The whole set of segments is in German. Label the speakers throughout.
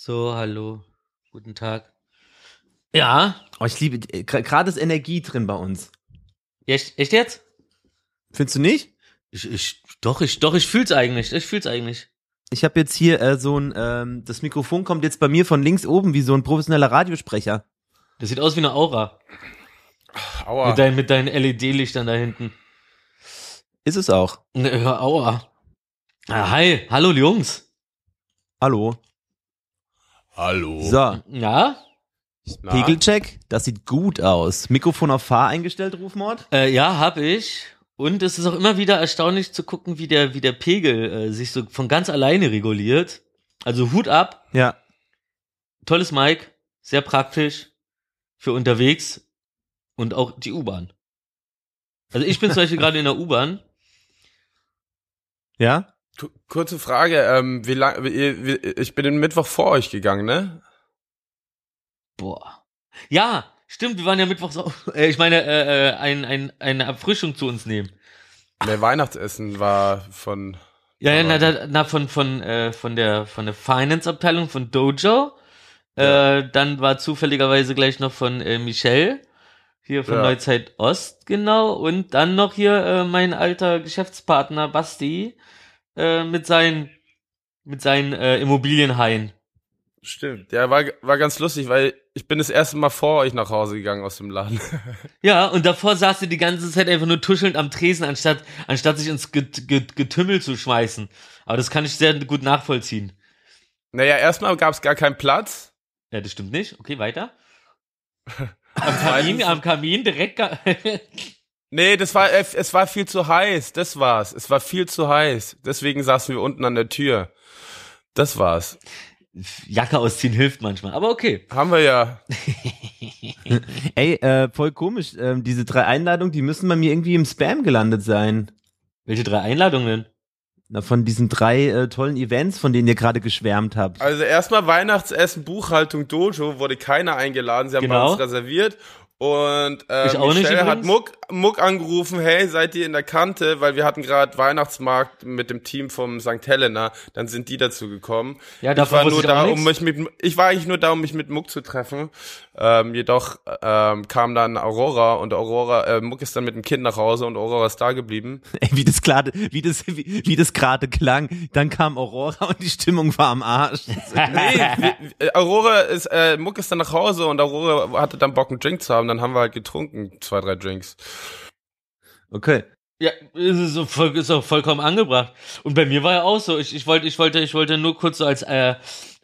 Speaker 1: So, hallo. Guten Tag. Ja?
Speaker 2: Oh, ich liebe, äh, gerade ist Energie drin bei uns.
Speaker 1: Echt, echt jetzt?
Speaker 2: Findest du nicht?
Speaker 1: Ich, ich, doch, ich, doch, ich fühl's eigentlich. Ich fühl's eigentlich.
Speaker 2: Ich habe jetzt hier äh, so ein, ähm, das Mikrofon kommt jetzt bei mir von links oben wie so ein professioneller Radiosprecher.
Speaker 1: Das sieht aus wie eine Aura.
Speaker 3: Aua.
Speaker 1: Mit, dein, mit deinen LED-Lichtern da hinten.
Speaker 2: Ist es auch.
Speaker 1: Ne, Aua. Ah, hi. Hallo, Jungs.
Speaker 2: Hallo.
Speaker 3: Hallo.
Speaker 2: So,
Speaker 1: Ja?
Speaker 3: Na?
Speaker 2: Pegelcheck, das sieht gut aus. Mikrofon auf Fahr eingestellt, Rufmord?
Speaker 1: Äh, ja, hab ich. Und es ist auch immer wieder erstaunlich zu gucken, wie der, wie der Pegel äh, sich so von ganz alleine reguliert. Also Hut ab.
Speaker 2: Ja.
Speaker 1: Tolles Mic. Sehr praktisch. Für unterwegs. Und auch die U-Bahn. Also ich bin zum Beispiel gerade in der U-Bahn.
Speaker 2: Ja?
Speaker 3: Ku- Kurze Frage, ähm, wie lang, wie, wie, ich bin den Mittwoch vor euch gegangen, ne?
Speaker 1: Boah. Ja, stimmt, wir waren ja mittwochs auch, äh, ich meine, äh, äh, ein, ein, eine Erfrischung zu uns nehmen.
Speaker 3: Ne, Weihnachtsessen war von,
Speaker 1: Ja, ja, na, da, na von, von, äh, von der, von der Finance-Abteilung von Dojo. Äh, dann war zufälligerweise gleich noch von äh, Michelle. Hier von
Speaker 3: Ja.
Speaker 1: Neuzeit Ost, genau. Und dann noch hier äh, mein alter Geschäftspartner Basti äh, mit seinen, mit seinen äh, Immobilienhaien.
Speaker 3: stimmt, ja, war, war ganz lustig, weil ich bin das erste Mal vor euch nach Hause gegangen aus dem Laden.
Speaker 1: Ja, und davor saß sie die ganze Zeit einfach nur tuschelnd am Tresen, anstatt, anstatt sich ins Get Get Getümmel zu schmeißen. Aber das kann ich sehr gut nachvollziehen.
Speaker 3: naja, erstmal gab es gar keinen Platz.
Speaker 1: Ja, das stimmt nicht. Okay, weiter. Am Kamin, am Kamin direkt.
Speaker 3: Nee, das war, äh, es war viel zu heiß, das war's. Es war viel zu heiß. Deswegen saßen wir unten an der Tür. Das war's.
Speaker 1: Jacke ausziehen hilft manchmal, aber okay.
Speaker 3: Haben wir ja.
Speaker 2: Ey, äh, voll komisch. Ähm, diese drei Einladungen, die müssen bei mir irgendwie im Spam gelandet sein.
Speaker 1: Welche drei Einladungen?
Speaker 2: Na, von diesen drei äh, tollen Events, von denen ihr gerade geschwärmt habt.
Speaker 3: Also erstmal Weihnachtsessen, Buchhaltung, Dojo, wurde keiner eingeladen. Sie haben
Speaker 1: Genau.
Speaker 3: bei uns reserviert. Und äh,
Speaker 1: Ich auch
Speaker 3: Michelle hat. Muck, Muck angerufen, hey, seid ihr in der Kante? Weil wir hatten gerade Weihnachtsmarkt mit dem Team vom St. Helena. Dann sind die dazu gekommen.
Speaker 1: Ja,
Speaker 3: ich war nur da, um mich mit, ich war eigentlich nur da, um mich mit Muck zu treffen. Ähm, jedoch ähm, kam dann Aurora und Aurora, äh, Muck ist dann mit dem Kind nach Hause und Aurora ist da geblieben.
Speaker 2: Ey, wie das gerade, wie das, wie, wie das gerade klang. Dann kam Aurora und die Stimmung war am Arsch.
Speaker 3: Nee, Aurora ist, äh, Muck ist dann nach Hause und Aurora hatte dann Bock, einen Drink zu haben. Dann haben wir halt getrunken, zwei, drei Drinks.
Speaker 2: Okay.
Speaker 1: Ja, ist, so voll, ist auch vollkommen angebracht. Und bei mir war ja auch so, ich, ich wollte, ich wollte, ich wollte nur kurz so als äh,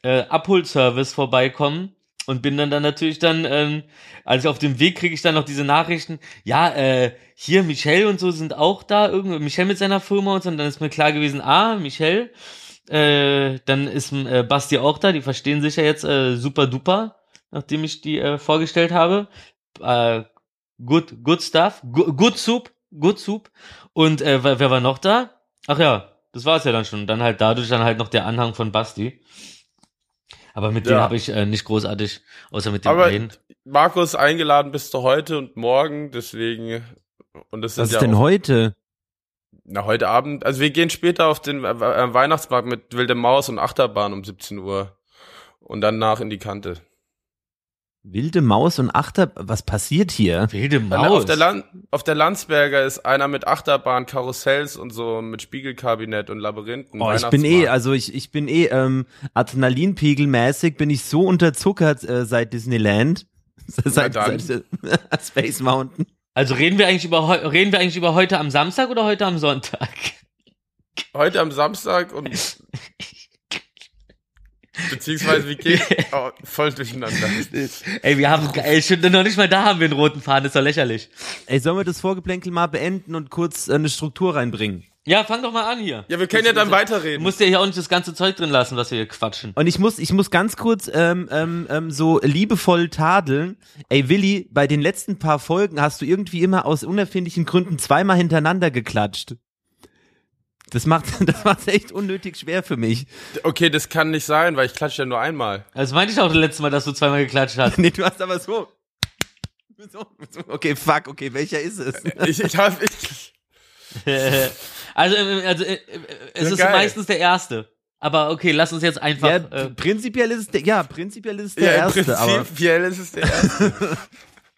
Speaker 1: äh, Abholservice vorbeikommen und bin dann dann natürlich dann, ähm, also auf dem Weg kriege ich dann noch diese Nachrichten, ja, äh, hier Michelle und so sind auch da, irgendwie Michelle mit seiner Firma und so, und dann ist mir klar gewesen, ah, Michelle, äh, dann ist äh, Basti auch da, die verstehen sich ja jetzt äh, super duper, nachdem ich die äh, vorgestellt habe. Äh, good, good stuff, good, good soup, good soup. Und äh, wer, wer war noch da? Ach ja, das war's ja dann schon. Dann halt dadurch dann halt noch der Anhang von Basti. Aber mit dem
Speaker 3: Ja.
Speaker 1: habe ich äh, nicht großartig, außer mit dem
Speaker 3: Aber
Speaker 1: einen.
Speaker 3: Markus eingeladen bis zu heute und morgen, deswegen. Und das
Speaker 2: Was ist
Speaker 3: ja
Speaker 2: denn
Speaker 3: auch,
Speaker 2: heute?
Speaker 3: Na, heute Abend. Also wir gehen später auf den äh, Weihnachtsmarkt mit Wilde Maus und Achterbahn um 17 Uhr. Und danach in die Kante.
Speaker 2: Wilde Maus und Achter, was passiert hier?
Speaker 1: Wilde
Speaker 3: Na,
Speaker 1: Maus.
Speaker 3: Auf der, Land auf der Landsberger ist einer mit Achterbahn, Karussells und so, mit Spiegelkabinett und Labyrinthen.
Speaker 2: Oh, ich bin eh, also ich, ich bin eh ähm, Adrenalinpegelmäßig bin ich so unterzuckert äh, seit Disneyland. seit,
Speaker 3: dann.
Speaker 2: seit Space Mountain.
Speaker 1: also reden wir eigentlich über reden wir eigentlich über heute am Samstag oder heute am Sonntag?
Speaker 3: Heute am Samstag und beziehungsweise wie geht oh, voll durcheinander.
Speaker 1: ey, wir haben ey, schon, noch nicht mal da haben wir einen roten Faden, ist doch lächerlich.
Speaker 2: Ey, sollen wir das Vorgeplänkel mal beenden und kurz äh, eine Struktur reinbringen?
Speaker 1: Ja, fang doch mal an hier.
Speaker 3: Ja, wir können ja dann
Speaker 1: Du
Speaker 3: weiterreden.
Speaker 1: musst ja hier auch nicht das ganze Zeug drin lassen, was wir hier quatschen.
Speaker 2: Und ich muss, ich muss ganz kurz ähm, ähm, ähm, so liebevoll tadeln. Ey, Willi, bei den letzten paar Folgen hast du irgendwie immer aus unerfindlichen Gründen zweimal hintereinander geklatscht. Das macht, das macht echt unnötig schwer für mich.
Speaker 3: Okay, das kann nicht sein, weil ich klatsche ja nur einmal.
Speaker 1: Also meinte ich auch das letzte Mal, dass du zweimal geklatscht hast.
Speaker 2: Nee, du hast aber so. so, so okay, fuck, okay, welcher ist es?
Speaker 3: Ich, ich hab, ich,
Speaker 1: also, äh, also äh, äh, es
Speaker 3: Ja,
Speaker 1: ist
Speaker 3: geil.
Speaker 1: meistens der erste. Aber okay, lass uns jetzt einfach.
Speaker 2: Ja,
Speaker 1: äh,
Speaker 2: prinzipiell ist es der, ja, prinzipiell ist es der
Speaker 3: Ja,
Speaker 2: erste, aber
Speaker 3: Prinzipiell ist es der erste.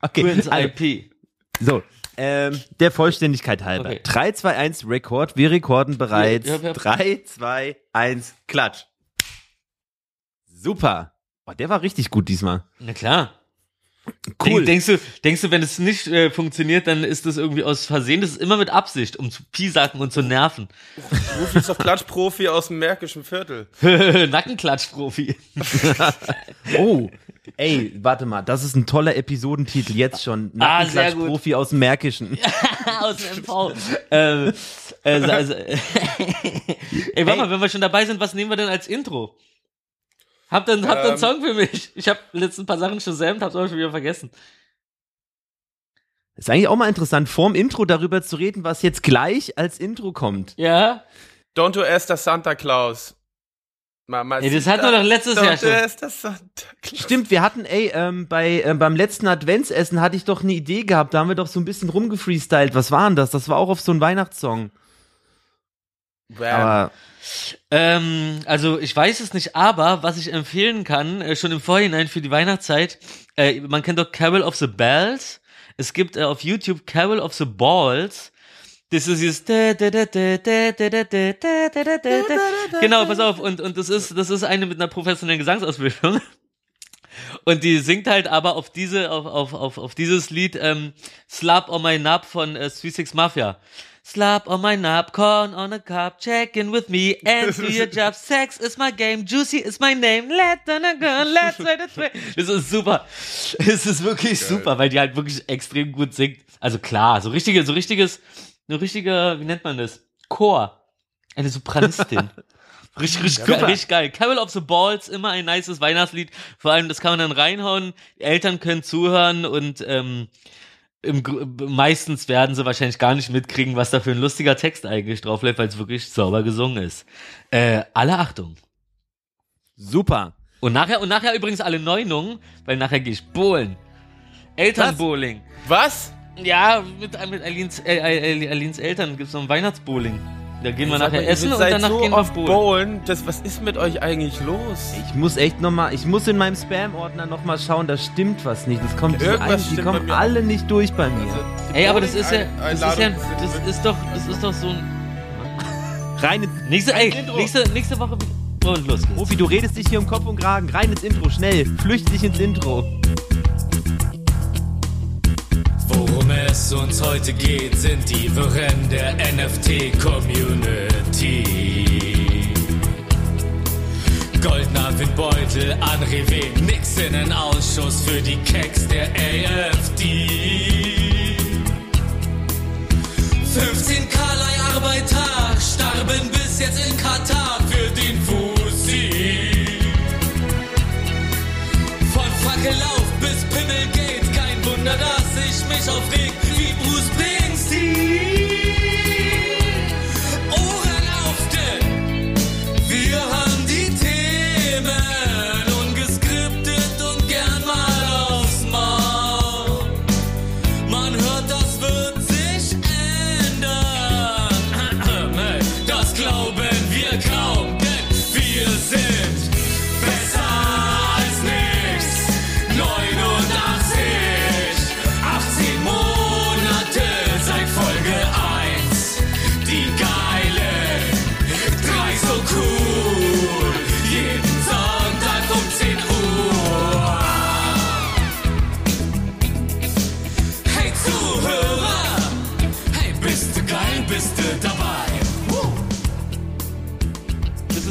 Speaker 2: okay. Also,
Speaker 1: IP.
Speaker 2: so, ähm, der Vollständigkeit halber.
Speaker 1: Okay.
Speaker 2: 3, 2, 1, Rekord. Wir rekorden bereits.
Speaker 1: Ja, ja, ja.
Speaker 2: 3, 2, 1, Klatsch. Super. Oh, der war richtig gut diesmal.
Speaker 1: Na klar.
Speaker 2: Cool.
Speaker 1: Denk, denkst du, denkst du, wenn es nicht äh, funktioniert, dann ist das irgendwie aus Versehen? Das ist immer mit Absicht, um zu piesacken und zu nerven.
Speaker 3: Rufi ist doch Klatschprofi aus dem Märkischen Viertel.
Speaker 1: Nackenklatschprofi.
Speaker 2: Oh, ey, warte mal, das ist ein toller Episodentitel jetzt schon.
Speaker 1: Ah, sehr gut.
Speaker 2: Profi aus dem Märkischen.
Speaker 1: aus dem MV. ähm, also, also, Ey, warte mal, wenn wir schon dabei sind, was nehmen wir denn als Intro? Habt ihr, habt ihr einen
Speaker 3: Ähm.
Speaker 1: Song für mich? Ich habe letzten paar Sachen schon selbst, hab's aber schon wieder vergessen.
Speaker 2: Ist eigentlich auch mal interessant, vorm Intro darüber zu reden, was jetzt gleich als Intro kommt.
Speaker 1: Ja?
Speaker 3: Don't do Esther Santa Claus. Mama
Speaker 1: Ey, das hatten wir doch letztes Jahr
Speaker 3: Don't do
Speaker 1: schon.
Speaker 3: Esther Santa Claus.
Speaker 2: Stimmt, wir hatten, ey, ähm, bei, ähm, beim letzten Adventsessen hatte ich doch eine Idee gehabt, da haben wir doch so ein bisschen rumgefreestylt. Was war denn das? Das war auch auf so einen Weihnachtssong.
Speaker 3: Bam.
Speaker 2: Aber
Speaker 1: Ähm, also ich weiß es nicht, aber was ich empfehlen kann, äh, schon im Vorhinein für die Weihnachtszeit, äh, man kennt doch Carol of the Bells. Es gibt äh, auf YouTube Carol of the Balls. Das ist dieses Genau, pass auf, und, und das ist, das ist eine mit einer professionellen Gesangsausbildung. Und die singt halt aber auf diese, auf, auf, auf, auf dieses Lied, ähm, Slap on my Nub von äh, Three Six Mafia. Slap on my nub, corn on a cup, check in with me and do your job. Sex is my game, juicy is my name. Let the girl, let's let it swing. Das ist super. Es ist wirklich super, weil die halt wirklich extrem gut singt. Also klar, so richtige, so richtiges, so richtige, wie nennt man das? Chor. Eine Sopranistin. Richtig, richtig, geil, richtig geil. Carol of the Balls, immer ein nices Weihnachtslied. Vor allem, das kann man dann reinhauen. Die Eltern können zuhören und ähm, im, meistens werden sie wahrscheinlich gar nicht mitkriegen, was da für ein lustiger Text eigentlich drauf läuft, weil es wirklich sauber gesungen ist. Äh, alle Achtung.
Speaker 2: super.
Speaker 1: Und nachher, und nachher übrigens alle Neunungen, weil nachher gehe ich bowlen. Elternbowling.
Speaker 3: Was?
Speaker 1: Ja, mit, mit Alins, äh, Alins Eltern gibt's so ein Weihnachtsbowling. Da gehen wir nachher
Speaker 3: mal, ihr
Speaker 1: essen und
Speaker 3: seid
Speaker 1: danach
Speaker 3: so
Speaker 1: gehen wir
Speaker 3: oft
Speaker 1: bowlen.
Speaker 3: bowlen. Das, was ist mit euch eigentlich los?
Speaker 2: Ich muss echt nochmal, ich muss in meinem Spam-Ordner nochmal schauen, da stimmt was nicht. Das kommt,
Speaker 3: Irgendwas
Speaker 2: ein, die kommen alle nicht durch bei mir.
Speaker 3: Also,
Speaker 1: Ey, aber das ist ja, das ist ja, das ist doch, das ist doch so ein,
Speaker 2: Rein ins,
Speaker 1: nächste, ey, nächste, nächste Woche, und los geht's.
Speaker 2: Profi, du redest dich hier um Kopf und Kragen. Rein ins Intro, schnell. Flücht dich ins Intro.
Speaker 4: Worum es uns heute geht, sind die Wirren der NFT-Community. Goldner Windbeutel an Rewe, nix in den Ausschuss für die Keks der AfD. 15 k Leiharbeiter starben bis jetzt in Katar für den Fussi. Von Fackelauf dass ich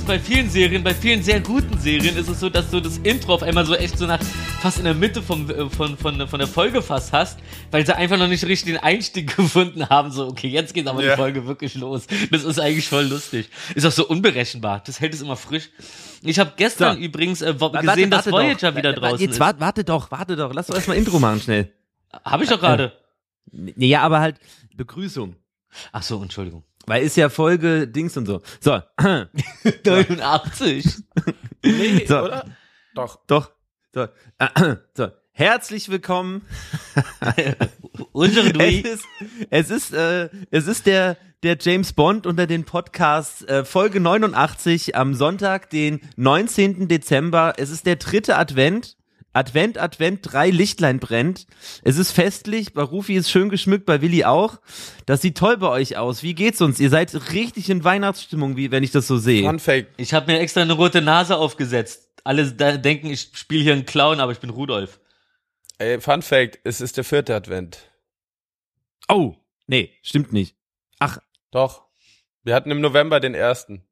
Speaker 1: ist bei vielen Serien, bei vielen sehr guten Serien ist es so, dass du das Intro auf einmal so echt so nach fast in der Mitte vom, äh, von, von, von der Folge fast hast, weil sie einfach noch nicht richtig den Einstieg gefunden haben. So, okay, jetzt geht aber
Speaker 3: Ja.
Speaker 1: die Folge wirklich los. Das ist eigentlich voll lustig. Ist auch so unberechenbar. Das hält es immer frisch. Ich habe gestern
Speaker 2: So.
Speaker 1: übrigens äh, wo-
Speaker 2: Warte,
Speaker 1: gesehen, dass
Speaker 2: warte
Speaker 1: Voyager
Speaker 2: doch.
Speaker 1: wieder draußen
Speaker 2: Jetzt
Speaker 1: ist.
Speaker 2: warte, warte doch, warte doch. Lass doch erstmal Intro machen, schnell.
Speaker 1: Habe ich doch gerade.
Speaker 2: Nee, ja, aber halt Begrüßung.
Speaker 1: Ach so, Entschuldigung.
Speaker 2: Weil ist ja Folge Dings und so. So,
Speaker 1: 89.
Speaker 3: Nee,
Speaker 2: So.
Speaker 3: oder? Doch.
Speaker 2: doch. So, so. Herzlich willkommen.
Speaker 1: Unsere
Speaker 2: Es ist, es ist, äh, es ist der, der James Bond unter den Podcasts, äh, Folge 89 am Sonntag, den 19. Dezember. Es ist der dritte Advent. Advent, Advent, drei Lichtlein brennt. Es ist festlich, bei Rufi ist schön geschmückt, bei Willi auch. Das sieht toll bei euch aus. Wie geht's uns? Ihr seid richtig in Weihnachtsstimmung, wie wenn ich das so sehe.
Speaker 3: Fun Fact.
Speaker 1: Ich habe mir extra eine rote Nase aufgesetzt. Alle da denken, ich spiele hier einen Clown, aber ich bin Rudolf.
Speaker 3: Ey, Fun Fact, es ist der vierte Advent.
Speaker 2: Oh, nee, stimmt nicht. Ach,
Speaker 3: Doch. Wir hatten im November den ersten.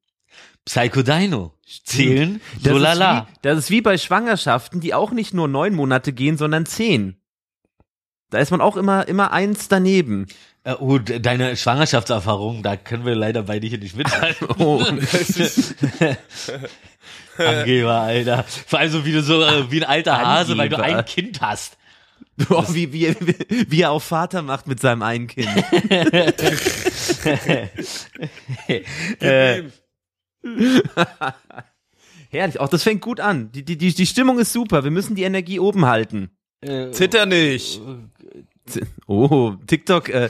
Speaker 1: Psycho Dino. Zählen,
Speaker 2: das,
Speaker 1: so
Speaker 2: ist
Speaker 1: lala.
Speaker 2: wie, das ist wie bei Schwangerschaften, die auch nicht nur neun Monate gehen, sondern zehn. Da ist man auch immer, immer eins daneben.
Speaker 1: Äh, oh, de- deine Schwangerschaftserfahrung, da können wir leider beide hier nicht mithalten.
Speaker 2: Oh.
Speaker 1: Angeber, Alter. Vor allem so wie du so, äh, wie ein alter Hase, weil du
Speaker 2: Angeber.
Speaker 1: ein Kind hast.
Speaker 2: Oh, wie, wie, wie er auch Vater macht mit seinem einen Kind.
Speaker 1: Äh,
Speaker 2: Herrlich, auch das fängt gut an. Die, die, die, die Stimmung ist super. Wir müssen die Energie oben halten.
Speaker 1: äh,
Speaker 3: Zitter nicht.
Speaker 2: Oh, TikTok, äh,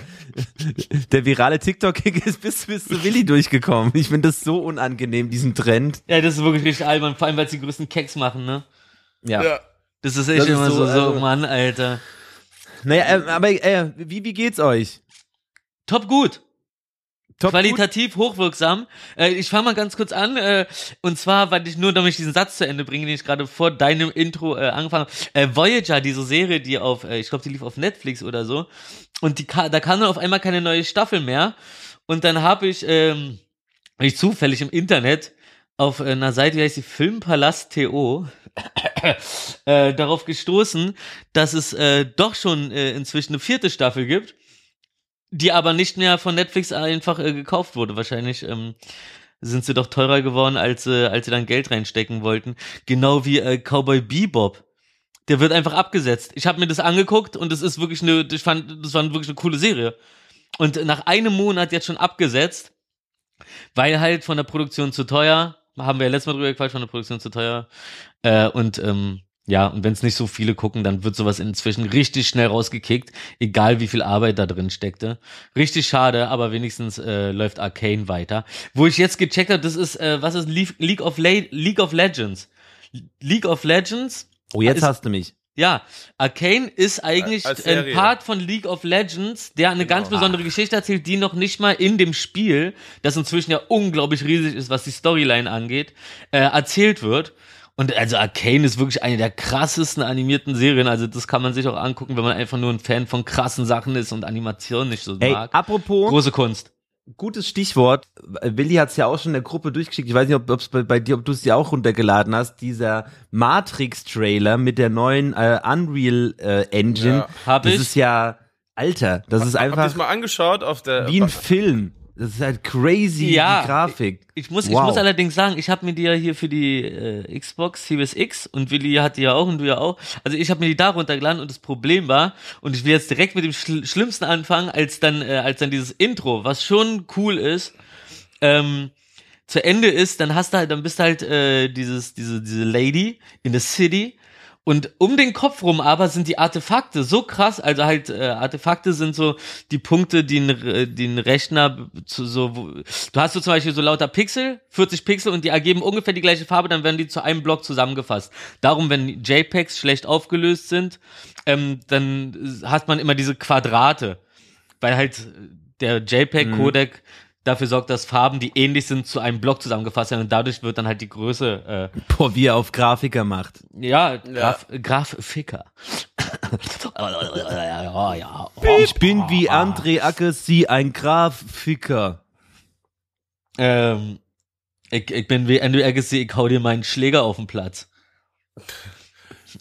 Speaker 2: der virale TikTok-Kick ist bis, bis zu Willi durchgekommen. Ich finde das so unangenehm, diesen Trend.
Speaker 1: ja, das ist wirklich richtig albern, vor allem, weil sie die größten Keks machen, ne?
Speaker 2: Ja.
Speaker 3: Ja.
Speaker 1: Das ist echt
Speaker 2: Das ist
Speaker 1: immer so,
Speaker 2: so,
Speaker 1: so,
Speaker 2: also-
Speaker 1: Mann, Alter.
Speaker 2: Naja, äh, aber äh, wie, wie geht's euch?
Speaker 1: Top gut.
Speaker 2: Top gut?
Speaker 1: Qualitativ hochwirksam. Äh, ich fange mal ganz kurz an. Äh, und zwar, weil ich nur, damit ich diesen Satz zu Ende bringe, den ich gerade vor deinem Intro äh, angefangen habe. Äh, Voyager, diese Serie, die auf, äh, ich glaube, die lief auf Netflix oder so. Und die da kam dann auf einmal keine neue Staffel mehr. Und dann habe ich, ähm, hab ich zufällig im Internet auf äh, einer Seite, die heißt die Filmpalast.to, äh, darauf gestoßen, dass es doch schon inzwischen eine vierte Staffel gibt die aber nicht mehr von Netflix einfach äh, gekauft wurde. Wahrscheinlich ähm, sind sie doch teurer geworden, als, äh, als sie dann Geld reinstecken wollten. Genau wie äh, Cowboy Bebop. Der wird einfach abgesetzt. Ich habe mir das angeguckt und es ist wirklich eine, ich fand, das war wirklich eine coole Serie. Und nach einem Monat jetzt schon abgesetzt, weil halt von der Produktion zu teuer, haben wir ja letztes Mal drüber gequatscht, von der Produktion zu teuer. Äh, und ähm, ja, und wenn es nicht so viele gucken, dann wird sowas inzwischen richtig schnell rausgekickt, egal wie viel Arbeit da drin steckte. Richtig schade, aber wenigstens äh, läuft Arcane weiter. Wo ich jetzt gecheckt habe, das ist, äh, was ist Le League of, Le League of Legends? League of Legends
Speaker 2: Oh, jetzt
Speaker 1: ist-
Speaker 2: hast du mich.
Speaker 1: ja, Arcane ist eigentlich
Speaker 3: Als
Speaker 1: ein. Part von League of Legends, der eine ganz besondere Geschichte erzählt, die noch nicht mal in dem Spiel, das inzwischen ja unglaublich riesig ist, was die Storyline angeht, äh, erzählt wird. Und also Arcane ist wirklich eine der krassesten animierten Serien. Also das kann man sich auch angucken, wenn man einfach nur ein Fan von krassen Sachen ist und Animationen nicht so
Speaker 2: Ey,
Speaker 1: mag.
Speaker 2: apropos,
Speaker 1: Große Kunst.
Speaker 2: gutes Stichwort. Willi hat's ja auch schon in der Gruppe durchgeschickt. Ich weiß nicht, ob ob's bei, bei dir, ob du es dir auch runtergeladen hast. Dieser Matrix-Trailer mit der neuen äh, Unreal äh, Engine.
Speaker 3: Ja.
Speaker 1: Hab
Speaker 2: das
Speaker 1: ich.
Speaker 2: ist ja, Alter, das ist
Speaker 3: Hab ich's
Speaker 2: einfach
Speaker 3: mal angeschaut auf der.
Speaker 2: wie ein Film. Das ist halt crazy,
Speaker 1: Ja.
Speaker 2: die Grafik.
Speaker 1: Ich muss, ich
Speaker 2: Wow.
Speaker 1: muss allerdings sagen, ich habe mir die ja hier für die äh, Xbox Series X und Willi hat die ja auch und du ja auch. Also ich habe mir die da runtergeladen und das Problem war, und ich will jetzt direkt mit dem Schl Schlimmsten anfangen, als dann, äh, als dann dieses Intro, was schon cool ist, ähm, zu Ende ist, dann hast du halt, dann bist du halt äh, dieses, diese, diese Lady in the City und um den Kopf rum aber sind die Artefakte so krass, also halt äh, Artefakte sind so die Punkte, die ein, äh, die ein Rechner zu so, wo, du hast so zum Beispiel so lauter Pixel, 40 Pixel und die ergeben ungefähr die gleiche Farbe, dann werden die zu einem Block zusammengefasst. Darum, wenn JPEGs schlecht aufgelöst sind, ähm, dann hat man immer diese Quadrate, weil halt der JPEG-Codec dafür sorgt, dass Farben, die ähnlich sind, zu einem Block zusammengefasst werden und dadurch wird dann halt die Größe äh,
Speaker 2: Boah, wie er auf Grafiker macht.
Speaker 1: ja, Graf, Graf Ficker. ja, ja.
Speaker 2: Ich bin wie André Agassi, ein Grafiker.
Speaker 1: Ähm, ich, ich bin wie Andrew Agassi, ich hau dir meinen Schläger auf den Platz.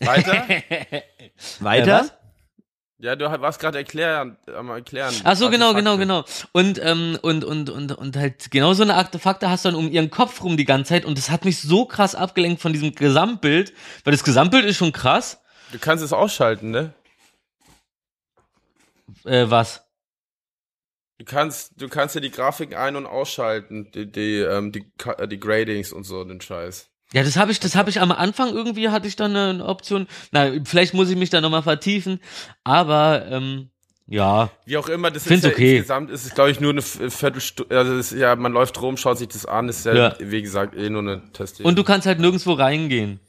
Speaker 3: Weiter?
Speaker 2: Weiter?
Speaker 3: Ja, du warst gerade erklären, am erklären.
Speaker 1: Ach so, genau, genau, genau. Und, ähm, und, und, und, und halt genau so eine Artefakte hast du dann um ihren Kopf rum die ganze Zeit und das hat mich so krass abgelenkt von diesem Gesamtbild, weil das Gesamtbild ist schon krass.
Speaker 3: Du kannst es ausschalten, ne?
Speaker 1: Äh, was?
Speaker 3: Du kannst, du kannst ja die Grafiken ein- und ausschalten, die, die, ähm, die, die Gradings und so, den Scheiß.
Speaker 1: Ja, das habe ich, das habe ich am Anfang irgendwie hatte ich dann eine Option. Na, vielleicht muss ich mich da nochmal vertiefen, aber ähm, ja,
Speaker 3: Wie auch immer, das
Speaker 1: Find's
Speaker 3: ist ja
Speaker 1: okay.
Speaker 3: insgesamt ist es, glaube ich, nur eine Viertelstunde, also ist ja, man läuft rum, schaut sich das an, ist ja,
Speaker 1: Ja.
Speaker 3: wie gesagt, eh nur eine Test.
Speaker 1: und du kannst halt nirgendwo reingehen.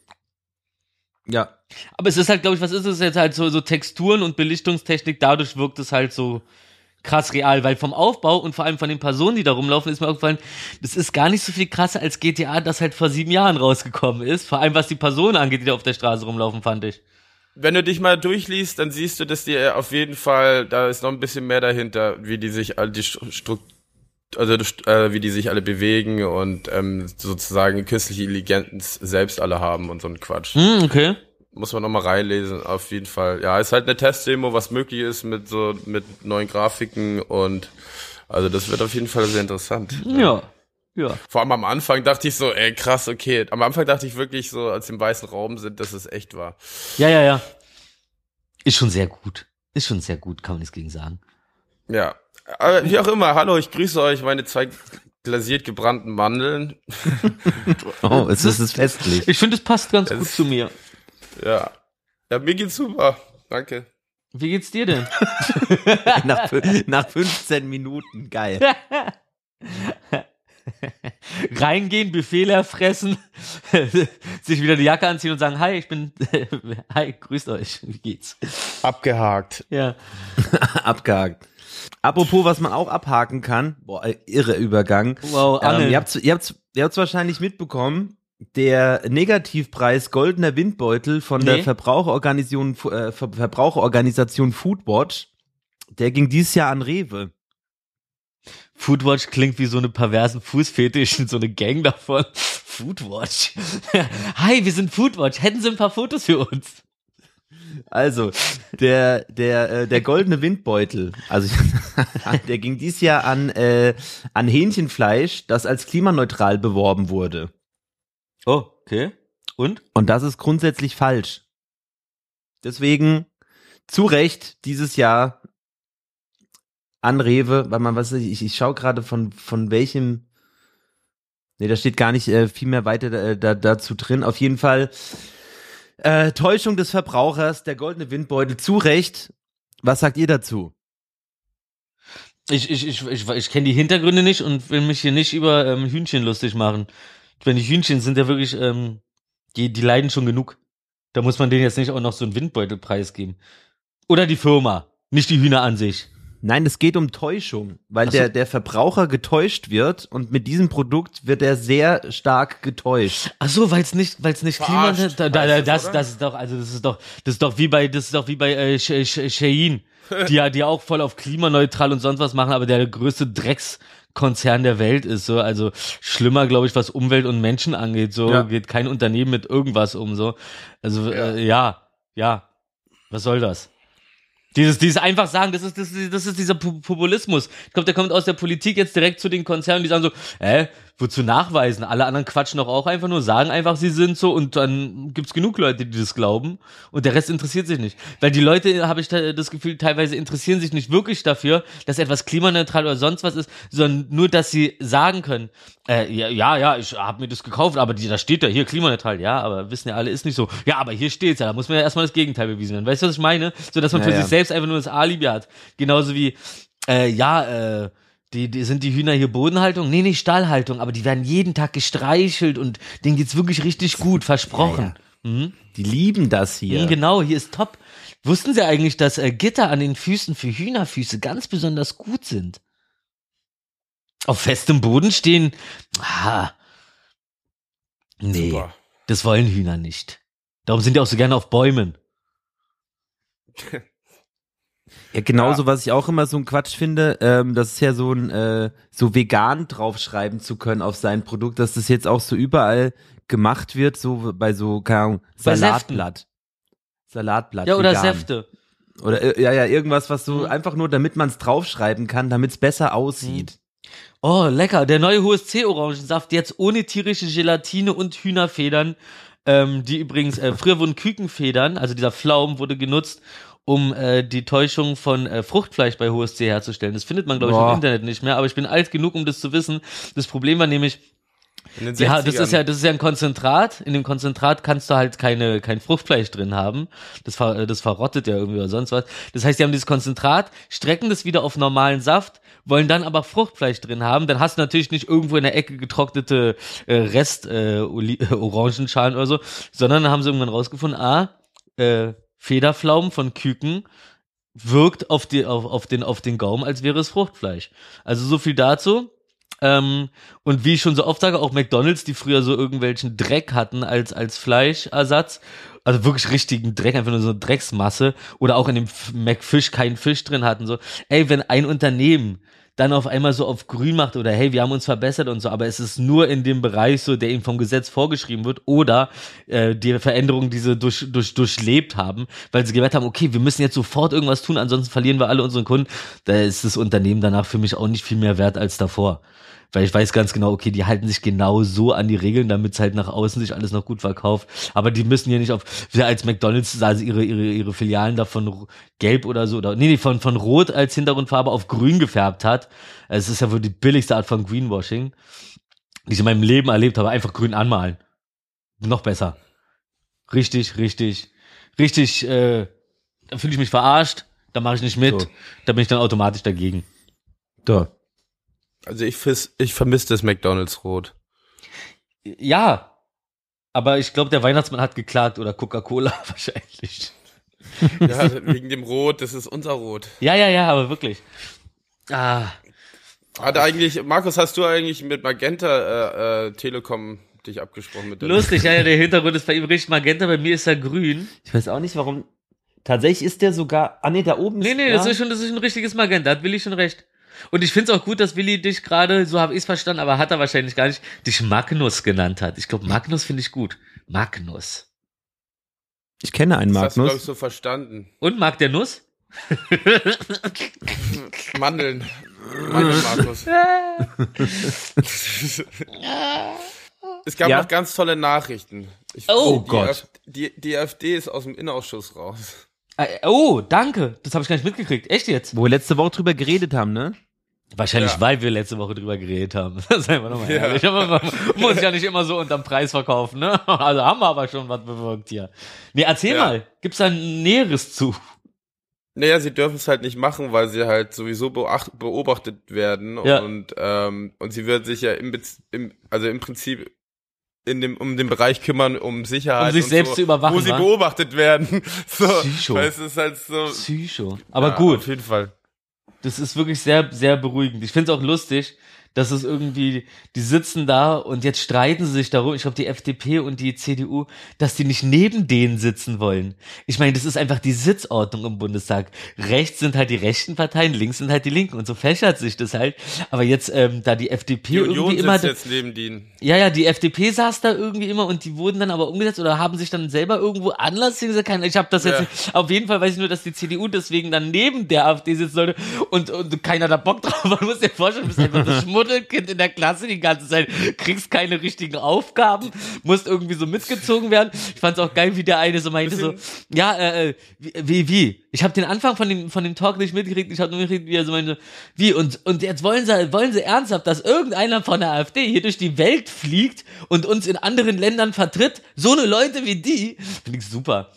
Speaker 2: Ja.
Speaker 1: Aber es ist halt, glaube ich, was ist es jetzt halt so, so Texturen und Belichtungstechnik, dadurch wirkt es halt so krass real, weil vom Aufbau und vor allem von den Personen, die da rumlaufen, ist mir aufgefallen, das ist gar nicht so viel krasser als GTA, das halt vor sieben Jahren rausgekommen ist. Vor allem was die Personen angeht, die da auf der Straße rumlaufen, fand ich.
Speaker 3: Wenn du dich mal durchliest, dann siehst du, dass die äh, auf jeden Fall, da ist noch ein bisschen mehr dahinter, wie die sich all die Struktur also äh, wie die sich alle bewegen und ähm, sozusagen künstliche Intelligenz selbst alle haben und so ein Quatsch.
Speaker 1: Hm, okay.
Speaker 3: Muss man noch mal reinlesen, auf jeden Fall. Ja, ist halt eine Testdemo, was möglich ist mit so mit neuen Grafiken und also das wird auf jeden Fall sehr interessant.
Speaker 1: Ja. Ja.
Speaker 3: Vor allem am Anfang dachte ich so, ey krass, okay. Am Anfang dachte ich wirklich so, als wir im weißen Raum sind, dass es echt war.
Speaker 1: Ja, ja, ja. Ist schon sehr gut. Ist schon sehr gut, kann man nichts gegen sagen.
Speaker 3: Ja. Aber wie auch immer, hallo, ich grüße euch, meine zwei glasiert gebrannten Mandeln.
Speaker 2: Oh, es ist es festlich.
Speaker 1: Ich finde, es passt ganz gut
Speaker 3: Es-
Speaker 1: zu mir.
Speaker 3: Ja. Ja, mir geht's super. Danke.
Speaker 1: Wie geht's dir denn?
Speaker 2: nach, nach 15 Minuten. Geil.
Speaker 1: Reingehen, Befehle erfressen, sich wieder die Jacke anziehen und sagen, hi, ich bin, hi, grüßt euch, wie geht's?
Speaker 3: Abgehakt.
Speaker 1: Ja.
Speaker 2: Abgehakt. Apropos, was man auch abhaken kann, boah, irre Übergang.
Speaker 1: Wow, Angeln.
Speaker 2: Ähm, ihr habt's, ihr habt's, ihr habt's wahrscheinlich mitbekommen. Der Negativpreis Goldener Windbeutel von
Speaker 1: Nee.
Speaker 2: der Verbraucherorganisation, äh, Ver Verbraucherorganisation Foodwatch, der ging dieses Jahr an Rewe.
Speaker 1: Foodwatch klingt wie so eine perversen Fußfetisch und so eine Gang davon. Foodwatch. Hi, wir sind Foodwatch. Hätten Sie ein paar Fotos für uns?
Speaker 2: Also, der, der, äh, der goldene Windbeutel, also der ging dieses Jahr an, äh, an Hähnchenfleisch, das als klimaneutral beworben wurde.
Speaker 1: Oh, okay. Und?
Speaker 2: Und das ist grundsätzlich falsch. Deswegen zu Recht dieses Jahr an Rewe, weil man was ich, ich schaue gerade von von welchem Nee, da steht gar nicht äh, viel mehr weiter äh, da, dazu drin. Auf jeden Fall äh, Täuschung des Verbrauchers, der goldene Windbeutel zu Recht. Was sagt ihr dazu?
Speaker 1: Ich, ich, ich, ich, ich kenne die Hintergründe nicht und will mich hier nicht über ähm, Hühnchen lustig machen. Wenn die Hühnchen sind ja wirklich, ähm, die, die leiden schon genug. Da muss man denen jetzt nicht auch noch so einen Windbeutelpreis geben. Oder die Firma, nicht die Hühner an sich.
Speaker 2: Nein, es geht um Täuschung, weil
Speaker 1: so.
Speaker 2: der, der Verbraucher getäuscht wird und mit diesem Produkt wird er sehr stark getäuscht.
Speaker 1: Ach so, weil es nicht, weil es nicht Klima, da, da, das, das ist doch, also das ist doch, das ist doch wie bei, das ist doch wie bei äh, Sh- Sh- Shein, die ja, die auch voll auf klimaneutral und sonst was machen, aber der größte Dreckskonzern der Welt ist so, also schlimmer, glaube ich, was Umwelt und Menschen angeht, so
Speaker 2: Ja.
Speaker 1: geht kein Unternehmen mit irgendwas um, so, also ja, äh, ja, ja, was soll das? Dieses, dieses einfach sagen, das ist, das ist, das ist dieser Pu- Populismus. Ich glaube, der kommt aus der Politik jetzt direkt zu den Konzernen, die sagen so, äh, wozu nachweisen? Alle anderen quatschen doch auch einfach nur, sagen einfach, sie sind so und dann gibt's genug Leute, die das glauben und der Rest interessiert sich nicht. Weil die Leute, habe ich da das Gefühl, teilweise interessieren sich nicht wirklich dafür, dass etwas klimaneutral oder sonst was ist, sondern nur, dass sie sagen können, äh, ja, ja, ja ich habe mir das gekauft, aber die, da steht ja hier klimaneutral, ja, aber wissen ja alle, ist nicht so. Ja, aber hier steht's ja, da muss man ja erstmal das Gegenteil bewiesen werden. Weißt du, was ich meine? So, dass man
Speaker 2: Ja,
Speaker 1: für
Speaker 2: ja.
Speaker 1: sich selbst einfach nur das Alibi hat. Genauso wie, äh, ja, äh, die, die sind die Hühner hier Bodenhaltung? Nee, nicht Stallhaltung, aber die werden jeden Tag gestreichelt und denen geht's wirklich richtig gut, versprochen. Mhm.
Speaker 2: Die lieben das hier.
Speaker 1: Mhm, Genau, hier ist top. Wussten Sie eigentlich, dass äh, Gitter an den Füßen für Hühnerfüße ganz besonders gut sind? Auf festem Boden stehen? Ah. Nee,
Speaker 3: Super.
Speaker 1: das wollen Hühner nicht. Darum sind die auch so gerne auf Bäumen.
Speaker 2: Ja, genauso,
Speaker 3: Ja.
Speaker 2: was ich auch immer so ein Quatsch finde, ähm, das ist ja so ein, äh, so vegan draufschreiben zu können auf sein Produkt, dass das jetzt auch so überall gemacht wird, so bei so, keine Ahnung, Salatblatt. Salatblatt.
Speaker 1: Ja, oder
Speaker 2: vegan.
Speaker 1: Säfte.
Speaker 2: Oder, äh, ja, ja, irgendwas, was so
Speaker 1: Mhm.
Speaker 2: einfach nur, damit man es draufschreiben kann, damit es besser aussieht.
Speaker 1: Oh, lecker. Der neue HSC-Orangensaft jetzt ohne tierische Gelatine und Hühnerfedern. Ähm, die übrigens, äh, früher wurden Kükenfedern, also dieser Pflaum wurde genutzt, um äh, die Täuschung von äh, Fruchtfleisch bei HSC herzustellen. Das findet man, glaube ich,
Speaker 2: Boah.
Speaker 1: im Internet nicht mehr, aber ich bin alt genug, um das zu wissen. Das Problem war nämlich, Ja, das
Speaker 3: 60ern.
Speaker 1: ist ja, das ist ja ein Konzentrat. In dem Konzentrat kannst du halt keine, kein Fruchtfleisch drin haben. Das, ver, das verrottet ja irgendwie oder sonst was. Das heißt, die haben dieses Konzentrat, strecken das wieder auf normalen Saft, wollen dann aber Fruchtfleisch drin haben. Dann hast du natürlich nicht irgendwo in der Ecke getrocknete äh, Rest äh, Orangenschalen oder so, sondern dann haben sie irgendwann rausgefunden, ah, äh, Federpflaumen von Küken wirkt auf, die, auf, auf, den, auf den Gaumen, als wäre es Fruchtfleisch. Also so viel dazu. Ähm, und wie ich schon so oft sage, auch McDonalds, die früher so irgendwelchen Dreck hatten als, als Fleischersatz, also wirklich richtigen Dreck, einfach nur so eine Drecksmasse, oder auch in dem McFish keinen Fisch drin hatten, so, ey, wenn ein Unternehmen dann auf einmal so auf grün macht oder hey, wir haben uns verbessert und so, aber es ist nur in dem Bereich so, der ihm vom Gesetz vorgeschrieben wird oder äh, die Veränderungen, die sie durch, durch, durchlebt haben, weil sie gemerkt haben, okay, wir müssen jetzt sofort irgendwas tun, ansonsten verlieren wir alle unseren Kunden, da ist das Unternehmen danach für mich auch nicht viel mehr wert als davor. Weil ich weiß ganz genau, okay, die halten sich genau so an die Regeln, damit es halt nach außen sich alles noch gut verkauft. Aber die müssen ja nicht auf, wie als McDonalds, also ihre, ihre, ihre Filialen davon gelb oder so, oder, nee, nee, von, von rot als Hintergrundfarbe auf grün gefärbt hat. Es ist ja wohl die billigste Art von Greenwashing, die ich in meinem Leben erlebt habe. Einfach grün anmalen. Noch besser. Richtig, richtig, richtig, äh, da fühle ich mich verarscht, da mache ich nicht mit,
Speaker 2: So.
Speaker 1: da bin ich dann automatisch dagegen.
Speaker 2: So.
Speaker 3: Also ich, fiss, ich vermisse das McDonalds Rot.
Speaker 1: Ja, aber ich glaube, der Weihnachtsmann hat geklagt oder Coca-Cola wahrscheinlich.
Speaker 3: Ja, wegen dem Rot, das ist unser Rot.
Speaker 1: Ja, ja, ja, aber wirklich. Ah,
Speaker 3: Hat eigentlich, Markus, hast du eigentlich mit Magenta äh, äh, Telekom dich abgesprochen mit der
Speaker 1: lustig, ja, ja, der Hintergrund ist bei ihm richtig magenta, bei mir ist er grün.
Speaker 2: Ich weiß auch nicht, warum. Tatsächlich ist der sogar. Ah, nee, da oben
Speaker 1: Nee,
Speaker 2: ist.
Speaker 1: nee,
Speaker 2: ja.
Speaker 1: das ist schon, das ist ein richtiges Magenta, hat Willi schon recht. Und ich find's auch gut, dass Willi dich gerade, so habe ich's verstanden, aber hat er wahrscheinlich gar nicht, dich Magnus genannt hat. Ich glaube, Magnus finde ich gut. Magnus.
Speaker 2: Ich kenne einen
Speaker 3: Das hast du, glaube ich,
Speaker 2: Magnus.
Speaker 3: so verstanden.
Speaker 1: Und mag der Nuss?
Speaker 3: Mandeln. Mandeln, Markus. es gab
Speaker 2: Ja.
Speaker 3: noch ganz tolle Nachrichten. Ich,
Speaker 1: Oh
Speaker 3: die
Speaker 2: Gott.
Speaker 3: Die, die AfD ist aus dem Innenausschuss raus.
Speaker 1: Äh, Oh, danke. Das habe ich gar nicht mitgekriegt. Echt jetzt?
Speaker 2: Wo wir letzte Woche drüber geredet haben, ne?
Speaker 1: Wahrscheinlich,
Speaker 3: Ja.
Speaker 1: weil wir letzte Woche drüber geredet haben. Seien wir nochmal
Speaker 3: Ja.
Speaker 1: ehrlich. Aber man muss ja nicht immer so unterm Preis verkaufen, ne? Also haben wir aber schon was bewirkt hier. Nee, erzähl
Speaker 3: Ja.
Speaker 1: mal. Gibt's da ein Näheres zu?
Speaker 3: Naja, sie dürfen es halt nicht machen, weil sie halt sowieso beacht, beobachtet werden
Speaker 1: Ja.
Speaker 3: und ähm, und sie wird sich ja im, im also im Prinzip in dem um den Bereich kümmern um Sicherheit
Speaker 1: Um sich selbst
Speaker 3: so,
Speaker 1: zu überwachen,
Speaker 3: wo sie
Speaker 1: wa?
Speaker 3: beobachtet werden. So,
Speaker 1: Psycho.
Speaker 3: weil es ist halt so
Speaker 1: Psycho. Aber
Speaker 3: ja,
Speaker 1: gut.
Speaker 3: auf jeden Fall.
Speaker 1: Das ist wirklich sehr, sehr beruhigend. Ich finde es auch lustig, dass es irgendwie, die sitzen da und jetzt streiten sie sich darum, ich glaube die FDP und die CDU, dass die nicht neben denen sitzen wollen. Ich meine, das ist einfach die Sitzordnung im Bundestag. Rechts sind halt die rechten Parteien, links sind halt die Linken und so fächert sich das halt. Aber jetzt, ähm, da die FDP
Speaker 3: Die Union
Speaker 1: irgendwie immer...
Speaker 3: sitzt jetzt neben denen.
Speaker 1: Ja, ja, die FDP saß da irgendwie immer und die wurden dann aber umgesetzt oder haben sich dann selber irgendwo anders hingesetzt. Ich habe das jetzt
Speaker 3: Ja.
Speaker 1: Auf jeden Fall weiß ich nur, dass die CDU deswegen dann neben der AfD sitzen sollte und, und keiner da Bock drauf hat. Du musst dir vorstellen, du bist einfach das Schmuddelkind in der Klasse die ganze Zeit, kriegst keine richtigen Aufgaben, musst irgendwie so mitgezogen werden. Ich fand's auch geil, wie der eine so meinte so, ja, äh, äh, wie, wie? Ich habe den Anfang von dem, von dem Talk nicht mitgekriegt, ich habe nur mitgekriegt, wie er so meinte, wie, und, und jetzt wollen sie, wollen sie ernsthaft, dass irgendeiner von der AfD hier durch die Welt fliegt und uns in anderen Ländern vertritt? So eine Leute wie die? Finde ich super.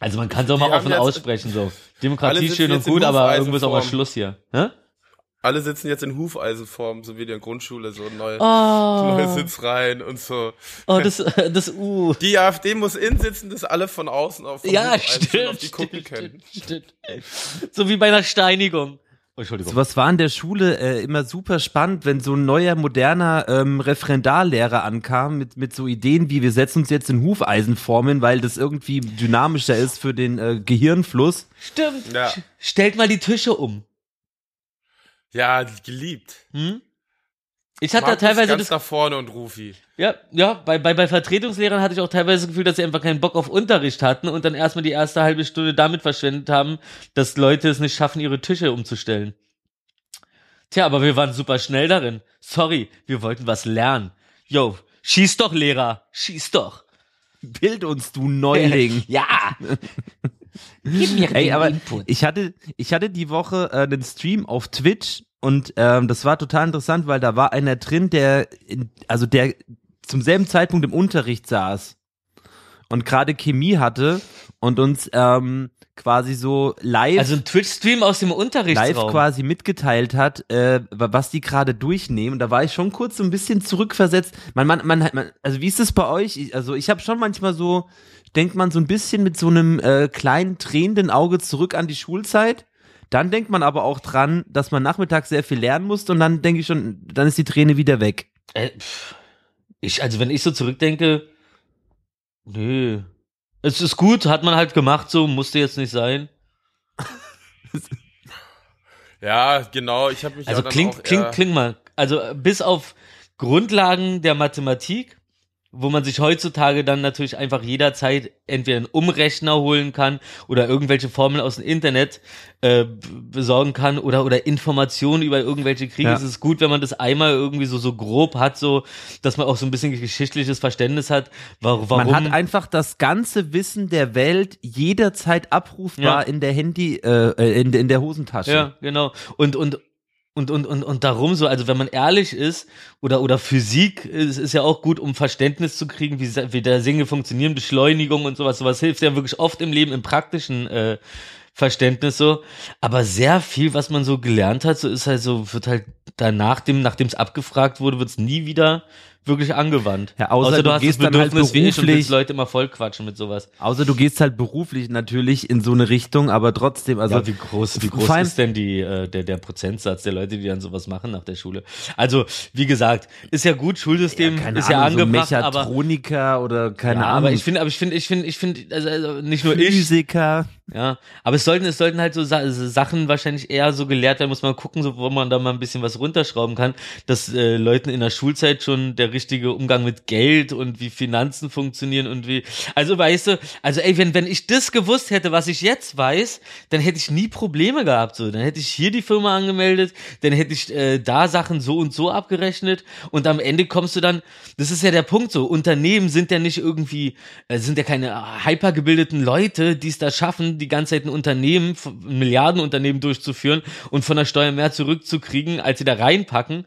Speaker 1: Also man kann es auch mal offen
Speaker 3: jetzt-
Speaker 1: aussprechen, so. Demokratie schön und gut, aber irgendwo ist auch mal. Schluss hier. Hä?
Speaker 3: Alle sitzen jetzt in Hufeisenform, so wie in der Grundschule, so neue,
Speaker 1: Oh,
Speaker 3: neue Sitzreihen und so.
Speaker 1: oh das, das U.
Speaker 3: Die AfD muss innen sitzen, dass alle von außen auf,
Speaker 1: Ja, stimmt,
Speaker 3: auf die gucken
Speaker 1: stimmt,
Speaker 3: können.
Speaker 1: stimmt, stimmt. So wie bei einer Steinigung. Oh, Entschuldigung.
Speaker 2: So was war in der Schule äh, immer super spannend, wenn so ein neuer, moderner ähm, Referendarlehrer ankam mit, mit so Ideen wie, wir setzen uns jetzt in Hufeisenformen, weil das irgendwie dynamischer ist für den äh, Gehirnfluss.
Speaker 1: Stimmt.
Speaker 3: Ja.
Speaker 1: Stellt mal die Tische um.
Speaker 3: Ja, geliebt.
Speaker 1: Hm? Ich hatte da
Speaker 3: Markus
Speaker 1: teilweise
Speaker 3: ganz
Speaker 1: das,
Speaker 3: nach vorne und Rufi.
Speaker 1: ja, ja, bei, bei, bei Vertretungslehrern hatte ich auch teilweise das Gefühl, dass sie einfach keinen Bock auf Unterricht hatten und dann erstmal die erste halbe Stunde damit verschwendet haben, dass Leute es nicht schaffen, ihre Tische umzustellen. Tja, aber wir waren super schnell darin. Sorry, wir wollten was lernen. Yo, schieß doch, Lehrer, schieß doch.
Speaker 2: Bild uns, du Neuling.
Speaker 1: Ja. Gib mir
Speaker 2: Ey,
Speaker 1: den
Speaker 2: aber
Speaker 1: Input.
Speaker 2: ich hatte, ich hatte die Woche äh, einen Stream auf Twitch und ähm, das war total interessant, weil da war einer drin, der, in, also der zum selben Zeitpunkt im Unterricht saß und gerade Chemie hatte und uns ähm, quasi so live
Speaker 1: Also ein Twitch-Stream aus dem
Speaker 2: live
Speaker 1: Unterrichtsraum.
Speaker 2: quasi mitgeteilt hat, äh, was die gerade durchnehmen. Und da war ich schon kurz so ein bisschen zurückversetzt. Man, man, man, man also wie ist es bei euch? Ich, also ich habe schon manchmal so, denkt man so ein bisschen mit so einem äh, kleinen tränenden Auge zurück an die Schulzeit. Dann denkt man aber auch dran, dass man nachmittags sehr viel lernen musste und dann denke ich schon, dann ist die Träne wieder weg.
Speaker 1: Äh, ich, also wenn ich so zurückdenke, nö. Es ist gut, hat man halt gemacht, so musste jetzt nicht sein.
Speaker 3: Ja, genau. Ich habe mich
Speaker 1: Also klingt,
Speaker 3: auch
Speaker 1: klingt, klingt mal. Also bis auf Grundlagen der Mathematik, wo man sich heutzutage dann natürlich einfach jederzeit entweder einen Umrechner holen kann oder irgendwelche Formeln aus dem Internet äh, besorgen kann oder oder Informationen über irgendwelche Kriege.
Speaker 2: Ja.
Speaker 1: Es ist gut, wenn man das einmal irgendwie so so grob hat, so dass man auch so ein bisschen geschichtliches Verständnis hat. Warum? warum
Speaker 2: Man hat einfach das ganze Wissen der Welt jederzeit abrufbar
Speaker 1: Ja.
Speaker 2: in der Handy, äh, äh, in, in der Hosentasche.
Speaker 1: Ja, genau. Und, und, und, und, und, und darum so, also wenn man ehrlich ist, oder, oder Physik ist, ist ja auch gut, um Verständnis zu kriegen, wie, wie der Dinge funktionieren, Beschleunigung und sowas. Sowas hilft ja wirklich oft im Leben, im praktischen äh, Verständnis so. Aber sehr viel, was man so gelernt hat, so ist halt so, wird halt danach, dem, nachdem es abgefragt wurde, wird es nie wieder wirklich angewandt.
Speaker 2: Ja, außer du gehst dann halt
Speaker 1: Bedürfnis wie ich und willst Leute immer voll quatschen mit sowas.
Speaker 2: Außer du gehst halt beruflich natürlich in so eine Richtung, aber trotzdem, also
Speaker 1: ja, wie groß, wie groß ist denn die, äh, der, der Prozentsatz der Leute, die dann sowas machen nach der Schule? Also, wie gesagt, ist ja gut, Schulsystem
Speaker 2: keine
Speaker 1: ist ja
Speaker 2: Ahnung,
Speaker 1: angebracht,
Speaker 2: so
Speaker 1: aber,
Speaker 2: Mechatroniker oder keine
Speaker 1: ja,
Speaker 2: Ahnung,
Speaker 1: aber ich finde, aber ich finde, ich finde, ich finde, also, also nicht nur ich,
Speaker 2: Physiker.
Speaker 1: ja, aber es sollten, es sollten halt so Sa Sachen wahrscheinlich eher so gelehrt werden, muss man gucken, so, wo man da mal ein bisschen was runterschrauben kann, dass äh, Leuten in der Schulzeit schon der richtige Umgang mit Geld und wie Finanzen funktionieren und wie, also weißt du, also ey, wenn, wenn ich das gewusst hätte, was ich jetzt weiß, dann hätte ich nie Probleme gehabt, so, dann hätte ich hier die Firma angemeldet, dann hätte ich äh, da Sachen so und so abgerechnet und am Ende kommst du dann, das ist ja der Punkt so, Unternehmen sind ja nicht irgendwie, äh, sind ja keine hypergebildeten Leute, die es da schaffen, die ganze Zeit ein Unternehmen, ein Milliardenunternehmen durchzuführen und von der Steuer mehr zurückzukriegen, als sie da reinpacken.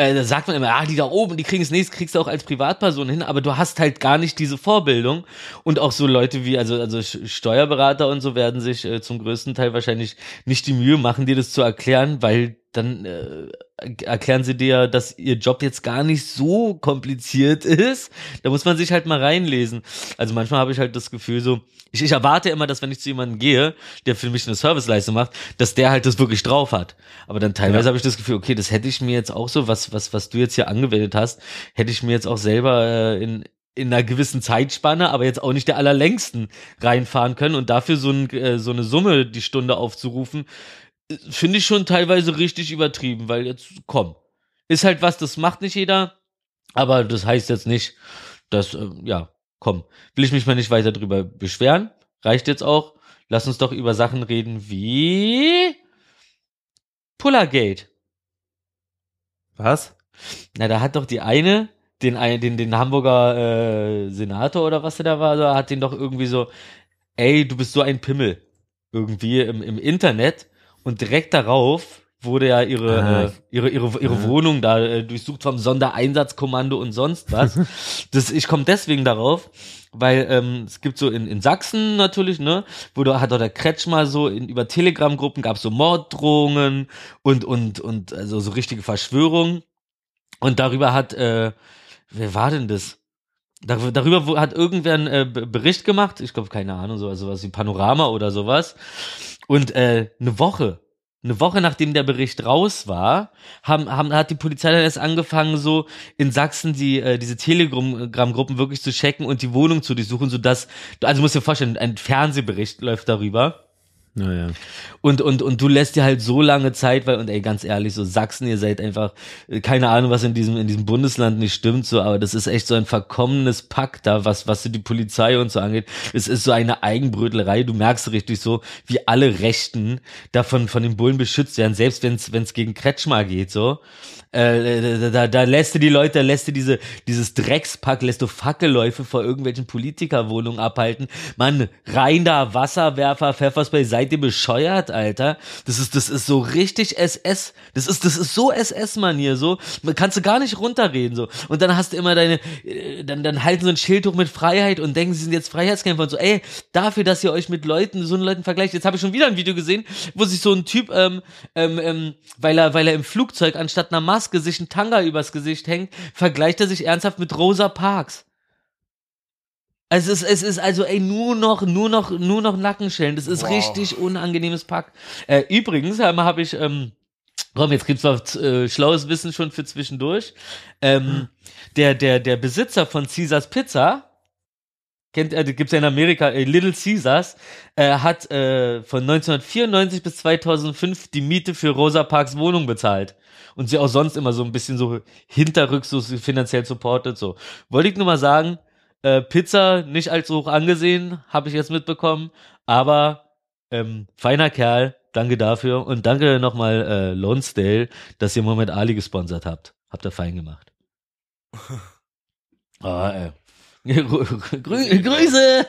Speaker 1: Äh, da sagt man immer, ah, die da oben, die kriegen es nächstes, kriegst du auch als Privatperson hin, aber du hast halt gar nicht diese Vorbildung. Und auch so Leute wie, also, also Steuerberater und so werden sich äh, zum größten Teil wahrscheinlich nicht die Mühe machen, dir das zu erklären, weil dann äh, erklären sie dir, dass ihr Job jetzt gar nicht so kompliziert ist. Da muss man sich halt mal reinlesen. Also manchmal habe ich halt das Gefühl so, ich, ich erwarte immer, dass wenn ich zu jemandem gehe, der für mich eine Serviceleistung macht, dass der halt das wirklich drauf hat. Aber dann teilweise habe ich das Gefühl, okay, das hätte ich mir jetzt auch so, was, was, was du jetzt hier angewendet hast, hätte ich mir jetzt auch selber äh, in, in einer gewissen Zeitspanne, aber jetzt auch nicht der allerlängsten reinfahren können und dafür so, ein, äh, so eine Summe die Stunde aufzurufen, finde ich schon teilweise richtig übertrieben, weil jetzt, komm, ist halt was, das macht nicht jeder, aber das heißt jetzt nicht, dass, äh, ja, komm, will ich mich mal nicht weiter drüber beschweren, reicht jetzt auch, lass uns doch über Sachen reden wie Pullergate.
Speaker 2: Was?
Speaker 1: Na, da hat doch die eine, den, den, den Hamburger äh, Senator oder was der da war, da hat den doch irgendwie so, ey, du bist so ein Pimmel. Irgendwie im, im Internet. Und direkt darauf wurde ja ihre,
Speaker 2: Ah.
Speaker 1: äh, ihre, ihre, ihre Wohnung da äh, durchsucht vom Sondereinsatzkommando und sonst was. das, ich komme deswegen darauf, weil ähm, es gibt so in, in Sachsen natürlich, ne, wo da hat doch der Kretschmer so in, über Telegram-Gruppen gab so Morddrohungen und und und also so richtige Verschwörungen. Und darüber hat, äh, wer war denn das? Dar darüber hat irgendwer einen äh, Bericht gemacht, ich glaube, keine Ahnung, so sowas wie Panorama oder sowas. Und äh, eine Woche, eine Woche nachdem der Bericht raus war, haben, haben, hat die Polizei dann erst angefangen, so in Sachsen die, äh, diese Telegram-Gruppen wirklich zu checken und die Wohnung zu durchsuchen, sodass, also musst dir vorstellen, ein Fernsehbericht läuft darüber.
Speaker 2: Naja.
Speaker 1: Und, und, und du lässt dir halt so lange Zeit, weil, und ey, ganz ehrlich, so Sachsen, ihr seid einfach, äh, keine Ahnung, was in diesem, in diesem Bundesland nicht stimmt, so, aber das ist echt so ein verkommenes Pack da, was, was die Polizei und so angeht. Es ist so eine Eigenbrötlerei, du merkst richtig so, wie alle Rechten davon, von den Bullen beschützt werden, selbst wenn es gegen Kretschmer geht, so. Äh, da, da, da lässt du die Leute, da lässt du diese, dieses Dreckspack, lässt du Fackelläufe vor irgendwelchen Politikerwohnungen abhalten. Mann, rein da, Wasserwerfer, Pfefferspray, Seid ihr bescheuert, Alter? Das ist, das ist so richtig SS. Das ist, das ist so SS-Manier, so. Kannst du gar nicht runterreden, so. Und dann hast du immer deine, äh, dann, dann halten so ein Schild hoch mit Freiheit und denken, sie sind jetzt Freiheitskämpfer und so, ey, dafür, dass ihr euch mit Leuten, so einen Leuten vergleicht. Jetzt habe ich schon wieder ein Video gesehen, wo sich so ein Typ, ähm, ähm, ähm, weil er, weil er im Flugzeug anstatt einer Maske sich ein Tanga übers Gesicht hängt, vergleicht er sich ernsthaft mit Rosa Parks. Es ist, es ist also ey nur noch nur noch nur noch Nackenschellen. Das ist
Speaker 3: Wow.
Speaker 1: richtig unangenehmes Pack. Äh, übrigens habe ich ähm, komm jetzt gibt's was äh, schlaues Wissen schon für zwischendurch. Ähm, der der der Besitzer von Caesars Pizza kennt äh, gibt's ja in Amerika äh, Little Caesars äh, hat äh, von 1994 bis 2005 die Miete für Rosa Parks Wohnung bezahlt und sie auch sonst immer so ein bisschen so hinterrücks so finanziell supportet so. Wollte ich nur mal sagen, äh, Pizza nicht allzu hoch angesehen, habe ich jetzt mitbekommen, aber ähm, feiner Kerl, danke dafür und danke nochmal äh, Lonsdale, dass ihr Moment Ali gesponsert habt. Habt ihr fein gemacht. Ah, äh. Grü Grüße!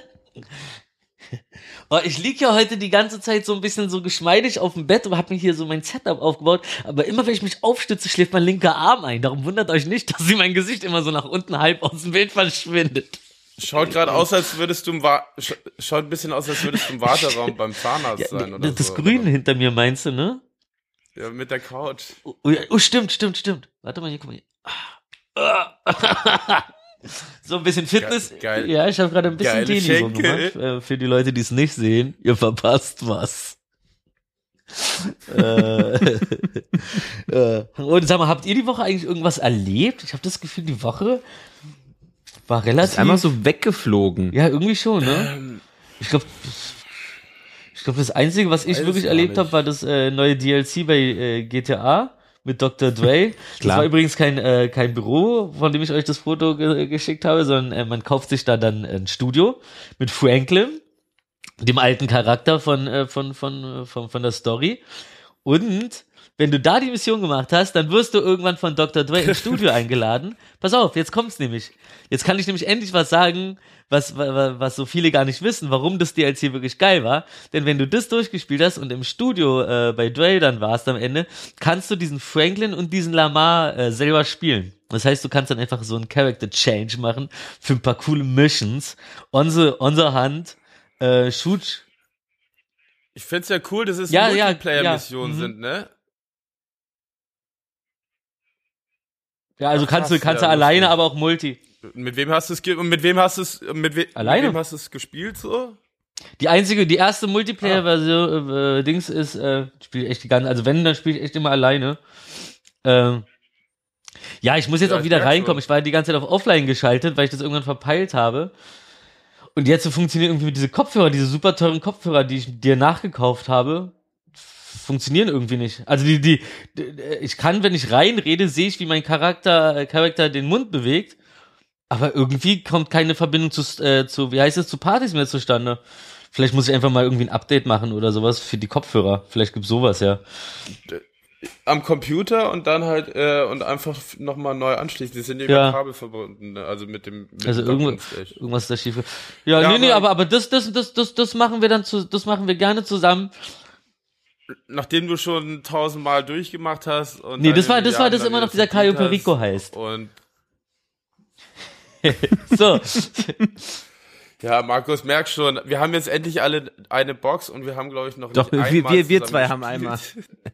Speaker 1: Oh, ich lieg ja heute die ganze Zeit so ein bisschen so geschmeidig auf dem Bett und hab mir hier so mein Setup aufgebaut. Aber immer wenn ich mich aufstütze, schläft mein linker Arm ein. Darum wundert euch nicht, dass sie mein Gesicht immer so nach unten halb aus dem Bild verschwindet.
Speaker 3: Schaut gerade aus, als würdest du im Wa sch schaut ein bisschen aus, als würdest du im Warteraum beim Zahnarzt sein oder
Speaker 1: das
Speaker 3: so.
Speaker 1: Grüne hinter mir meinst du, ne?
Speaker 3: Ja, mit der Couch.
Speaker 1: Oh, oh, oh, stimmt, stimmt, stimmt. Warte mal, hier, guck mal hier. So ein bisschen Fitness.
Speaker 3: Ge- geil.
Speaker 1: Ja, ich habe gerade ein bisschen Dehnübung gemacht. Äh, für die Leute, die es nicht sehen, ihr verpasst was. äh, äh, und sag mal, habt ihr die Woche eigentlich irgendwas erlebt? Ich habe das Gefühl, die Woche war relativ.
Speaker 2: Ist einmal so weggeflogen.
Speaker 1: Ja, irgendwie schon, ne? Ich glaube, ich glaube, das Einzige, was ich
Speaker 3: Weiß
Speaker 1: wirklich erlebt habe, war das äh, neue DLC bei äh, GTA mit Dr. Dre. das
Speaker 2: Klar.
Speaker 1: war übrigens kein, äh, kein Büro, von dem ich euch das Foto ge geschickt habe, sondern äh, man kauft sich da dann ein Studio mit Franklin, dem alten Charakter von, äh, von, von, äh, von, von der Story. Und wenn du da die Mission gemacht hast, dann wirst du irgendwann von Dr. Dre ins Studio eingeladen. Pass auf, jetzt kommt's nämlich. Jetzt kann ich nämlich endlich was sagen, was, was, was so viele gar nicht wissen, warum das DLC wirklich geil war. Denn wenn du das durchgespielt hast und im Studio äh, bei Dre dann warst am Ende, kannst du diesen Franklin und diesen Lamar äh, selber spielen. Das heißt, du kannst dann einfach so einen Character Change machen für ein paar coole Missions. On the, on the Hand, äh, Shoot,
Speaker 3: Ich find's ja cool, dass es
Speaker 1: Ja, ja,
Speaker 3: Multiplayer-Missionen
Speaker 1: ja, mhm.
Speaker 3: sind, ne?
Speaker 1: Ja, also
Speaker 3: Ach,
Speaker 1: kannst du, kannst
Speaker 3: ja,
Speaker 1: du alleine, aber auch Multi.
Speaker 3: Mit wem hast du es mit wem hast du es mit, we
Speaker 1: Alleine.
Speaker 3: mit wem hast du es gespielt so?
Speaker 1: Die einzige, die erste Multiplayer-Version, äh, Dings ist, äh, spiele echt die ganze, also wenn, dann spiele ich echt immer alleine. Ähm, ja, ich muss jetzt
Speaker 3: Ja,
Speaker 1: auch wieder reinkommen. Ich war die ganze Zeit auf Offline geschaltet, weil ich das irgendwann verpeilt habe. Und jetzt so funktionieren irgendwie diese Kopfhörer, diese super teuren Kopfhörer, die ich dir nachgekauft habe, funktionieren irgendwie nicht. Also die, die, ich kann, wenn ich reinrede, sehe ich, wie mein Charakter, äh, Charakter den Mund bewegt. Aber irgendwie kommt keine Verbindung zu, äh, zu, wie heißt es, zu Partys mehr zustande. Vielleicht muss ich einfach mal irgendwie ein Update machen oder sowas für die Kopfhörer. Vielleicht gibt's sowas, ja.
Speaker 3: Am Computer und dann halt äh, und einfach nochmal neu anschließen. Die sind ja über Kabel verbunden, ne? also mit dem mit
Speaker 1: Also
Speaker 3: Doppelstich.
Speaker 1: irgendwas ist da schief. Ja,
Speaker 3: Ja,
Speaker 1: nee, nee,
Speaker 3: aber-
Speaker 1: aber, aber das, das, das, das, das machen wir dann zu, das machen wir gerne zusammen.
Speaker 3: Nachdem du schon tausendmal durchgemacht hast und
Speaker 1: Nee, das war- das war das immer noch dieser Caio Perico heißt.
Speaker 3: Und
Speaker 1: So.
Speaker 3: ja, Markus, merk schon, wir haben jetzt endlich alle eine Box und wir haben, glaube ich, noch
Speaker 2: Doch,
Speaker 3: nicht
Speaker 2: wir, wir, wir zwei haben einmal.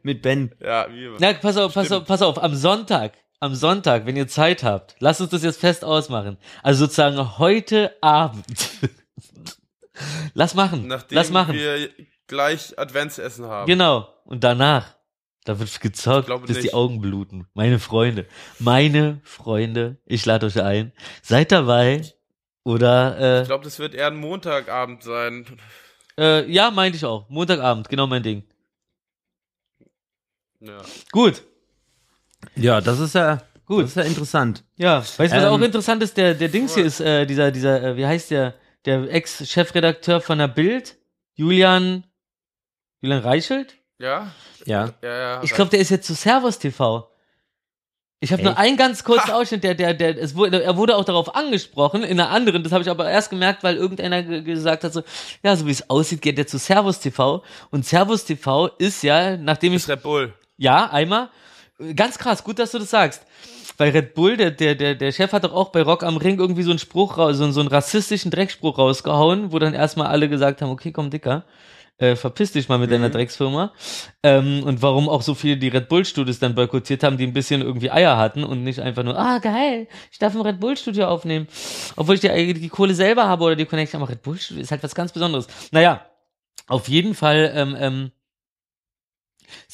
Speaker 2: Mit Ben.
Speaker 3: Ja, wir.
Speaker 1: Na, pass auf, pass
Speaker 3: Stimmt.
Speaker 1: auf, pass auf. Am Sonntag, am Sonntag, wenn ihr Zeit habt, lasst uns das jetzt fest ausmachen. Also sozusagen heute Abend. Lass machen.
Speaker 3: Nachdem
Speaker 1: Lass machen.
Speaker 3: wir gleich Adventsessen haben.
Speaker 1: Genau. Und danach, da wird gezockt, bis die
Speaker 3: nicht.
Speaker 1: Augen bluten. Meine Freunde. Meine Freunde, ich lade euch ein. Seid dabei. Oder,
Speaker 3: Ich glaube, das wird eher ein Montagabend sein.
Speaker 1: äh, äh, ja, meinte ich auch. Montagabend, genau mein Ding.
Speaker 3: Ja.
Speaker 1: Gut.
Speaker 2: Ja, das ist ja,
Speaker 1: Gut.
Speaker 2: das ist ja interessant.
Speaker 1: Ja, weißt du, was
Speaker 2: Ähm,
Speaker 1: auch interessant ist? Der, der Dings hier ist, äh, dieser, dieser, äh, wie heißt der, der Ex-Chefredakteur von der Bild, Julian, Julian Reichelt?
Speaker 3: Ja?
Speaker 2: Ja.
Speaker 3: Ja, ja.
Speaker 1: Ich glaube, der ist jetzt zu Servus TV. Ich habe nur einen ganz kurzen Ausschnitt, der, der, der, es wurde, er wurde auch darauf angesprochen, in einer anderen, das habe ich aber erst gemerkt, weil irgendeiner ge- gesagt hat, so, ja, so wie es aussieht, geht er zu Servus TV. Und Servus TV ist ja, nachdem ich
Speaker 3: ist Red Bull.
Speaker 1: ja, einmal. Ganz krass, gut, dass du das sagst. Weil Red Bull, der, der, der, der Chef hat doch auch bei Rock am Ring irgendwie so einen Spruch, raus- so, einen- so einen rassistischen Dreckspruch rausgehauen, wo dann erstmal alle gesagt haben, okay, komm, Dicker, äh, verpiss dich mal mit deiner Drecksfirma. Ähm, und warum auch so viele die Red Bull Studios dann boykottiert haben, die ein bisschen irgendwie Eier hatten und nicht einfach nur, ah, geil, ich darf im Red Bull Studio aufnehmen. Obwohl ich die, die Kohle selber habe oder die Connection, aber Red Bull Studio ist halt was ganz Besonderes. Naja, auf jeden Fall, ähm, ähm,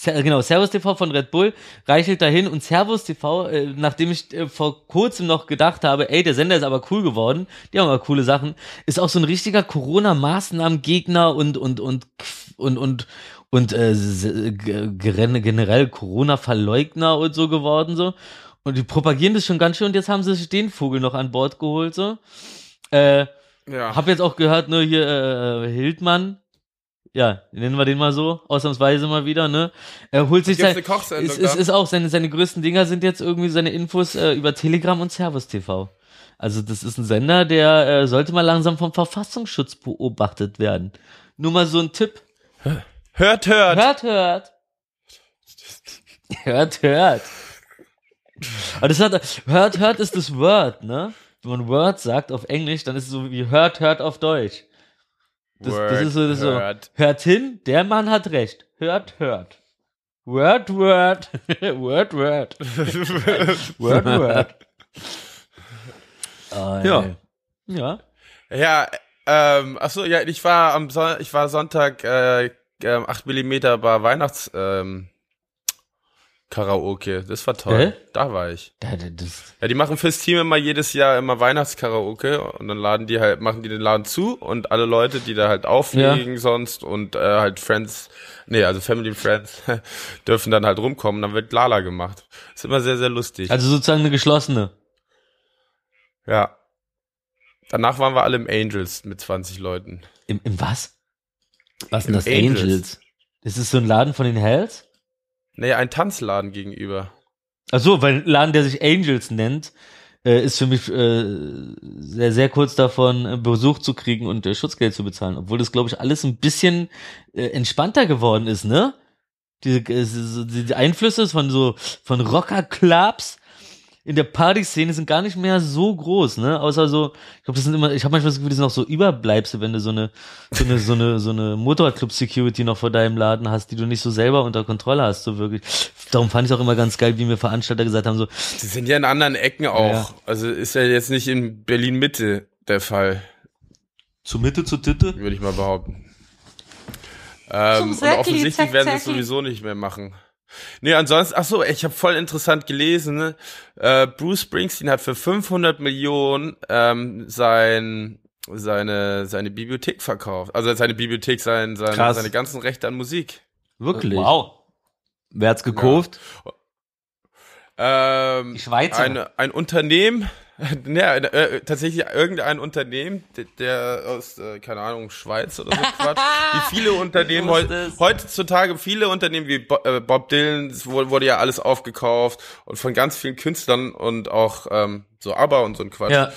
Speaker 1: Genau, Servus TV von Red Bull reichelt dahin und Servus TV, äh, nachdem ich äh, vor kurzem noch gedacht habe, ey, der Sender ist aber cool geworden, die haben aber coole Sachen, ist auch so ein richtiger Corona-Maßnahmen-Gegner und und und und und und äh, generell Corona-Verleugner und so geworden so und die propagieren das schon ganz schön und jetzt haben sie sich den Vogel noch an Bord geholt so. Äh,
Speaker 3: Ja.
Speaker 1: hab jetzt auch gehört, ne, hier äh, Hildmann, ja, nennen wir den mal so, ausnahmsweise mal wieder, ne? Er holt sich sein, ist, ist, ist auch seine, seine größten Dinger sind jetzt irgendwie seine Infos äh, über Telegram und Servus TV. Also das ist ein Sender, der äh, sollte mal langsam vom Verfassungsschutz beobachtet werden. Nur mal so ein Tipp.
Speaker 3: Hört, hört.
Speaker 1: Hört, hört. Hört, hört. Aber das hat, hört, hört ist das Word, ne? Wenn man Word sagt auf Englisch, dann ist es so wie hört, hört auf Deutsch. Das, das ist so, das ist so.
Speaker 3: hört.
Speaker 1: Hört hin, der Mann hat recht. Hört, hört. Word, word. word, word. word, word. Oh,
Speaker 2: Ja.
Speaker 1: Ja.
Speaker 3: Ja, ähm, achso, ja, ich war am Son ich war Sonntag äh, ähm, 8 mm bei Weihnachts ähm, Karaoke. Das war toll.
Speaker 1: Hä?
Speaker 3: Da war ich.
Speaker 1: Da- da- Das,
Speaker 3: Ja, die machen fürs Team immer jedes Jahr immer Weihnachtskaraoke und dann laden die halt, machen die den Laden zu und alle Leute, die da halt auflegen sonst und äh, halt Friends, nee, also Family Friends, dürfen dann halt rumkommen, dann wird Lala gemacht. Ist immer sehr, sehr lustig.
Speaker 1: also sozusagen eine geschlossene.
Speaker 3: ja. Danach waren wir alle im Angels mit 20 Leuten.
Speaker 1: Im, im was? Was
Speaker 3: Im
Speaker 1: denn das
Speaker 3: Angels.
Speaker 1: Angels? Das ist so ein Laden von den Hells?
Speaker 3: Nee, ein Tanzladen gegenüber.
Speaker 1: Ach so, weil ein Laden, der sich Angels nennt, äh, ist für mich äh, sehr, sehr kurz davon, äh, Besuch zu kriegen und äh, Schutzgeld zu bezahlen. Obwohl das, glaube ich, alles ein bisschen äh, entspannter geworden ist, ne? Diese, äh, die die Einflüsse von so, von Rocker-Clubs in der Partyszene sind gar nicht mehr so groß, ne? Außer so, ich glaube, das sind immer, ich habe manchmal das Gefühl, das sind auch so Überbleibsel, wenn du so eine, so eine, so eine, so eine Motorradclub-Security noch vor deinem Laden hast, die du nicht so selber unter Kontrolle hast, so wirklich. Darum fand ich auch immer ganz geil, wie mir Veranstalter gesagt haben, so,
Speaker 3: Die sind ja in anderen Ecken auch.
Speaker 1: Ja.
Speaker 3: Also ist ja jetzt nicht in Berlin Mitte der Fall,
Speaker 1: zur Mitte, zur Titte.
Speaker 3: würde ich mal behaupten. Ähm, und
Speaker 5: Säckli,
Speaker 3: offensichtlich werden sie es sowieso nicht mehr machen. Nee, ansonsten, ach so, ich habe voll interessant gelesen, ne? äh, Bruce Springsteen hat für 500 Millionen ähm, sein seine seine Bibliothek verkauft. Also seine Bibliothek, sein, sein,
Speaker 2: Krass.
Speaker 3: seine ganzen Rechte an Musik.
Speaker 2: Wirklich?
Speaker 1: Wow.
Speaker 2: Wer hat's gekauft?
Speaker 3: Ähm,
Speaker 1: Die Schweizer.
Speaker 3: Ein, ein Unternehmen, ja, äh, tatsächlich irgendein Unternehmen, der, der aus, äh, keine Ahnung, Schweiz oder so Quatsch, wie viele Unternehmen heu, heutzutage, viele Unternehmen wie Bo äh, Bob Dylan, es wurde, ja alles aufgekauft und von ganz vielen Künstlern und auch ähm, so ABBA und so ein Quatsch.
Speaker 1: Ja.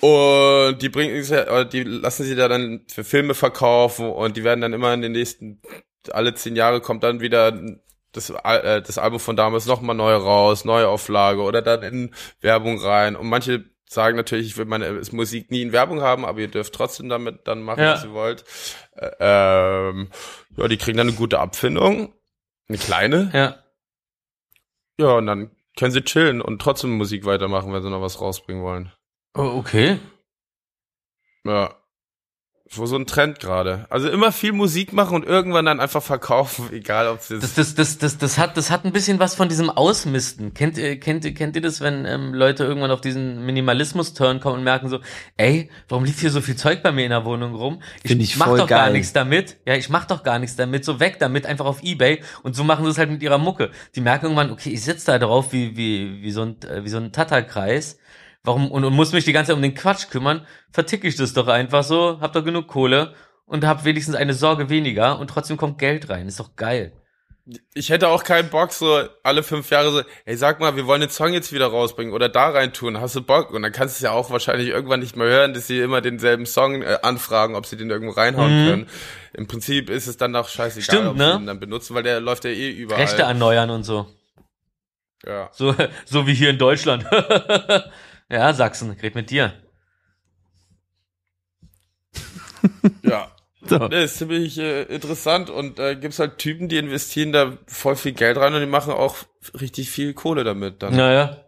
Speaker 3: Und die bringen die lassen sie da dann für Filme verkaufen und die werden dann immer in den nächsten, alle zehn Jahre kommt dann wieder das, äh, das Album von damals nochmal neu raus, neue Auflage oder dann in Werbung rein. Und manche sagen natürlich, ich will meine äh, Musik nie in Werbung haben, aber ihr dürft trotzdem damit dann machen,
Speaker 1: Ja.
Speaker 3: was ihr wollt. Äh, ähm, ja, die kriegen dann eine gute Abfindung. Eine kleine.
Speaker 1: Ja.
Speaker 3: Ja, und dann können sie chillen und trotzdem Musik weitermachen, wenn sie noch was rausbringen wollen.
Speaker 1: Oh, okay.
Speaker 3: Ja. Wo so ein Trend gerade. Also immer viel Musik machen und irgendwann dann einfach verkaufen, egal ob es
Speaker 1: Das,
Speaker 3: jetzt.
Speaker 1: das, das, das, das hat, das hat ein bisschen was von diesem Ausmisten. Kennt ihr, kennt ihr, kennt ihr das, wenn ähm, Leute irgendwann auf diesen Minimalismus-Turn kommen und merken so, ey, warum liegt hier so viel Zeug bei mir in der Wohnung rum?
Speaker 2: Find ich
Speaker 1: mach doch gar
Speaker 2: geil.
Speaker 1: nichts damit. Ja, ich mach doch gar nichts damit. So weg damit, einfach auf Ebay. Und so machen sie es halt mit ihrer Mucke. Die merken irgendwann, okay, ich sitze da drauf wie, wie, wie so ein, äh, wie so ein Tatterkreis. Warum, und, und muss mich die ganze Zeit um den Quatsch kümmern, verticke ich das doch einfach so, hab doch genug Kohle und hab wenigstens eine Sorge weniger und trotzdem kommt Geld rein. Ist doch geil.
Speaker 3: ich hätte auch keinen Bock, so alle fünf Jahre so, ey, sag mal, wir wollen den Song jetzt wieder rausbringen oder da rein tun, hast du Bock? Und dann kannst du es ja auch wahrscheinlich irgendwann nicht mehr hören, dass sie immer denselben Song äh, anfragen, ob sie den irgendwo reinhauen
Speaker 1: Mhm.
Speaker 3: können. Im Prinzip ist es dann auch scheißegal,
Speaker 1: Stimmt,
Speaker 3: ob
Speaker 1: ne?
Speaker 3: sie ihn dann benutzen, weil der läuft ja eh überall.
Speaker 1: Rechte erneuern und so.
Speaker 3: Ja.
Speaker 1: So, so wie hier in Deutschland. ja, Sachsen, red mit dir.
Speaker 3: Ja.
Speaker 2: So.
Speaker 3: Nee, ist ziemlich äh, interessant und äh, gibt's halt Typen, die investieren da voll viel Geld rein und die machen auch richtig viel Kohle damit dann.
Speaker 1: Naja.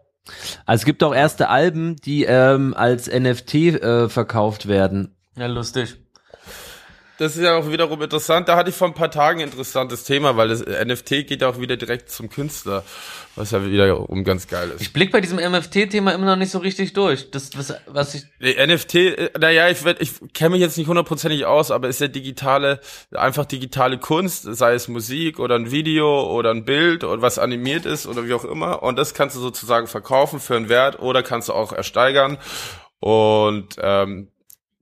Speaker 2: Also es gibt auch erste Alben, die ähm, als NFT äh, verkauft werden.
Speaker 1: Ja, lustig.
Speaker 3: Das ist ja auch wiederum interessant. Da hatte ich vor ein paar Tagen ein interessantes Thema, weil das NFT geht ja auch wieder direkt zum Künstler, was ja wiederum ganz geil ist.
Speaker 1: Ich blick bei diesem MFT-Thema immer noch nicht so richtig durch. Das, was, was ich.
Speaker 3: Nee, NFT, äh, naja, ich, werd- ich kenne mich jetzt nicht hundertprozentig aus, aber ist ja digitale, einfach digitale Kunst, sei es Musik oder ein Video oder ein Bild oder was animiert ist oder wie auch immer. Und das kannst du sozusagen verkaufen für einen Wert oder kannst du auch ersteigern. Und ähm,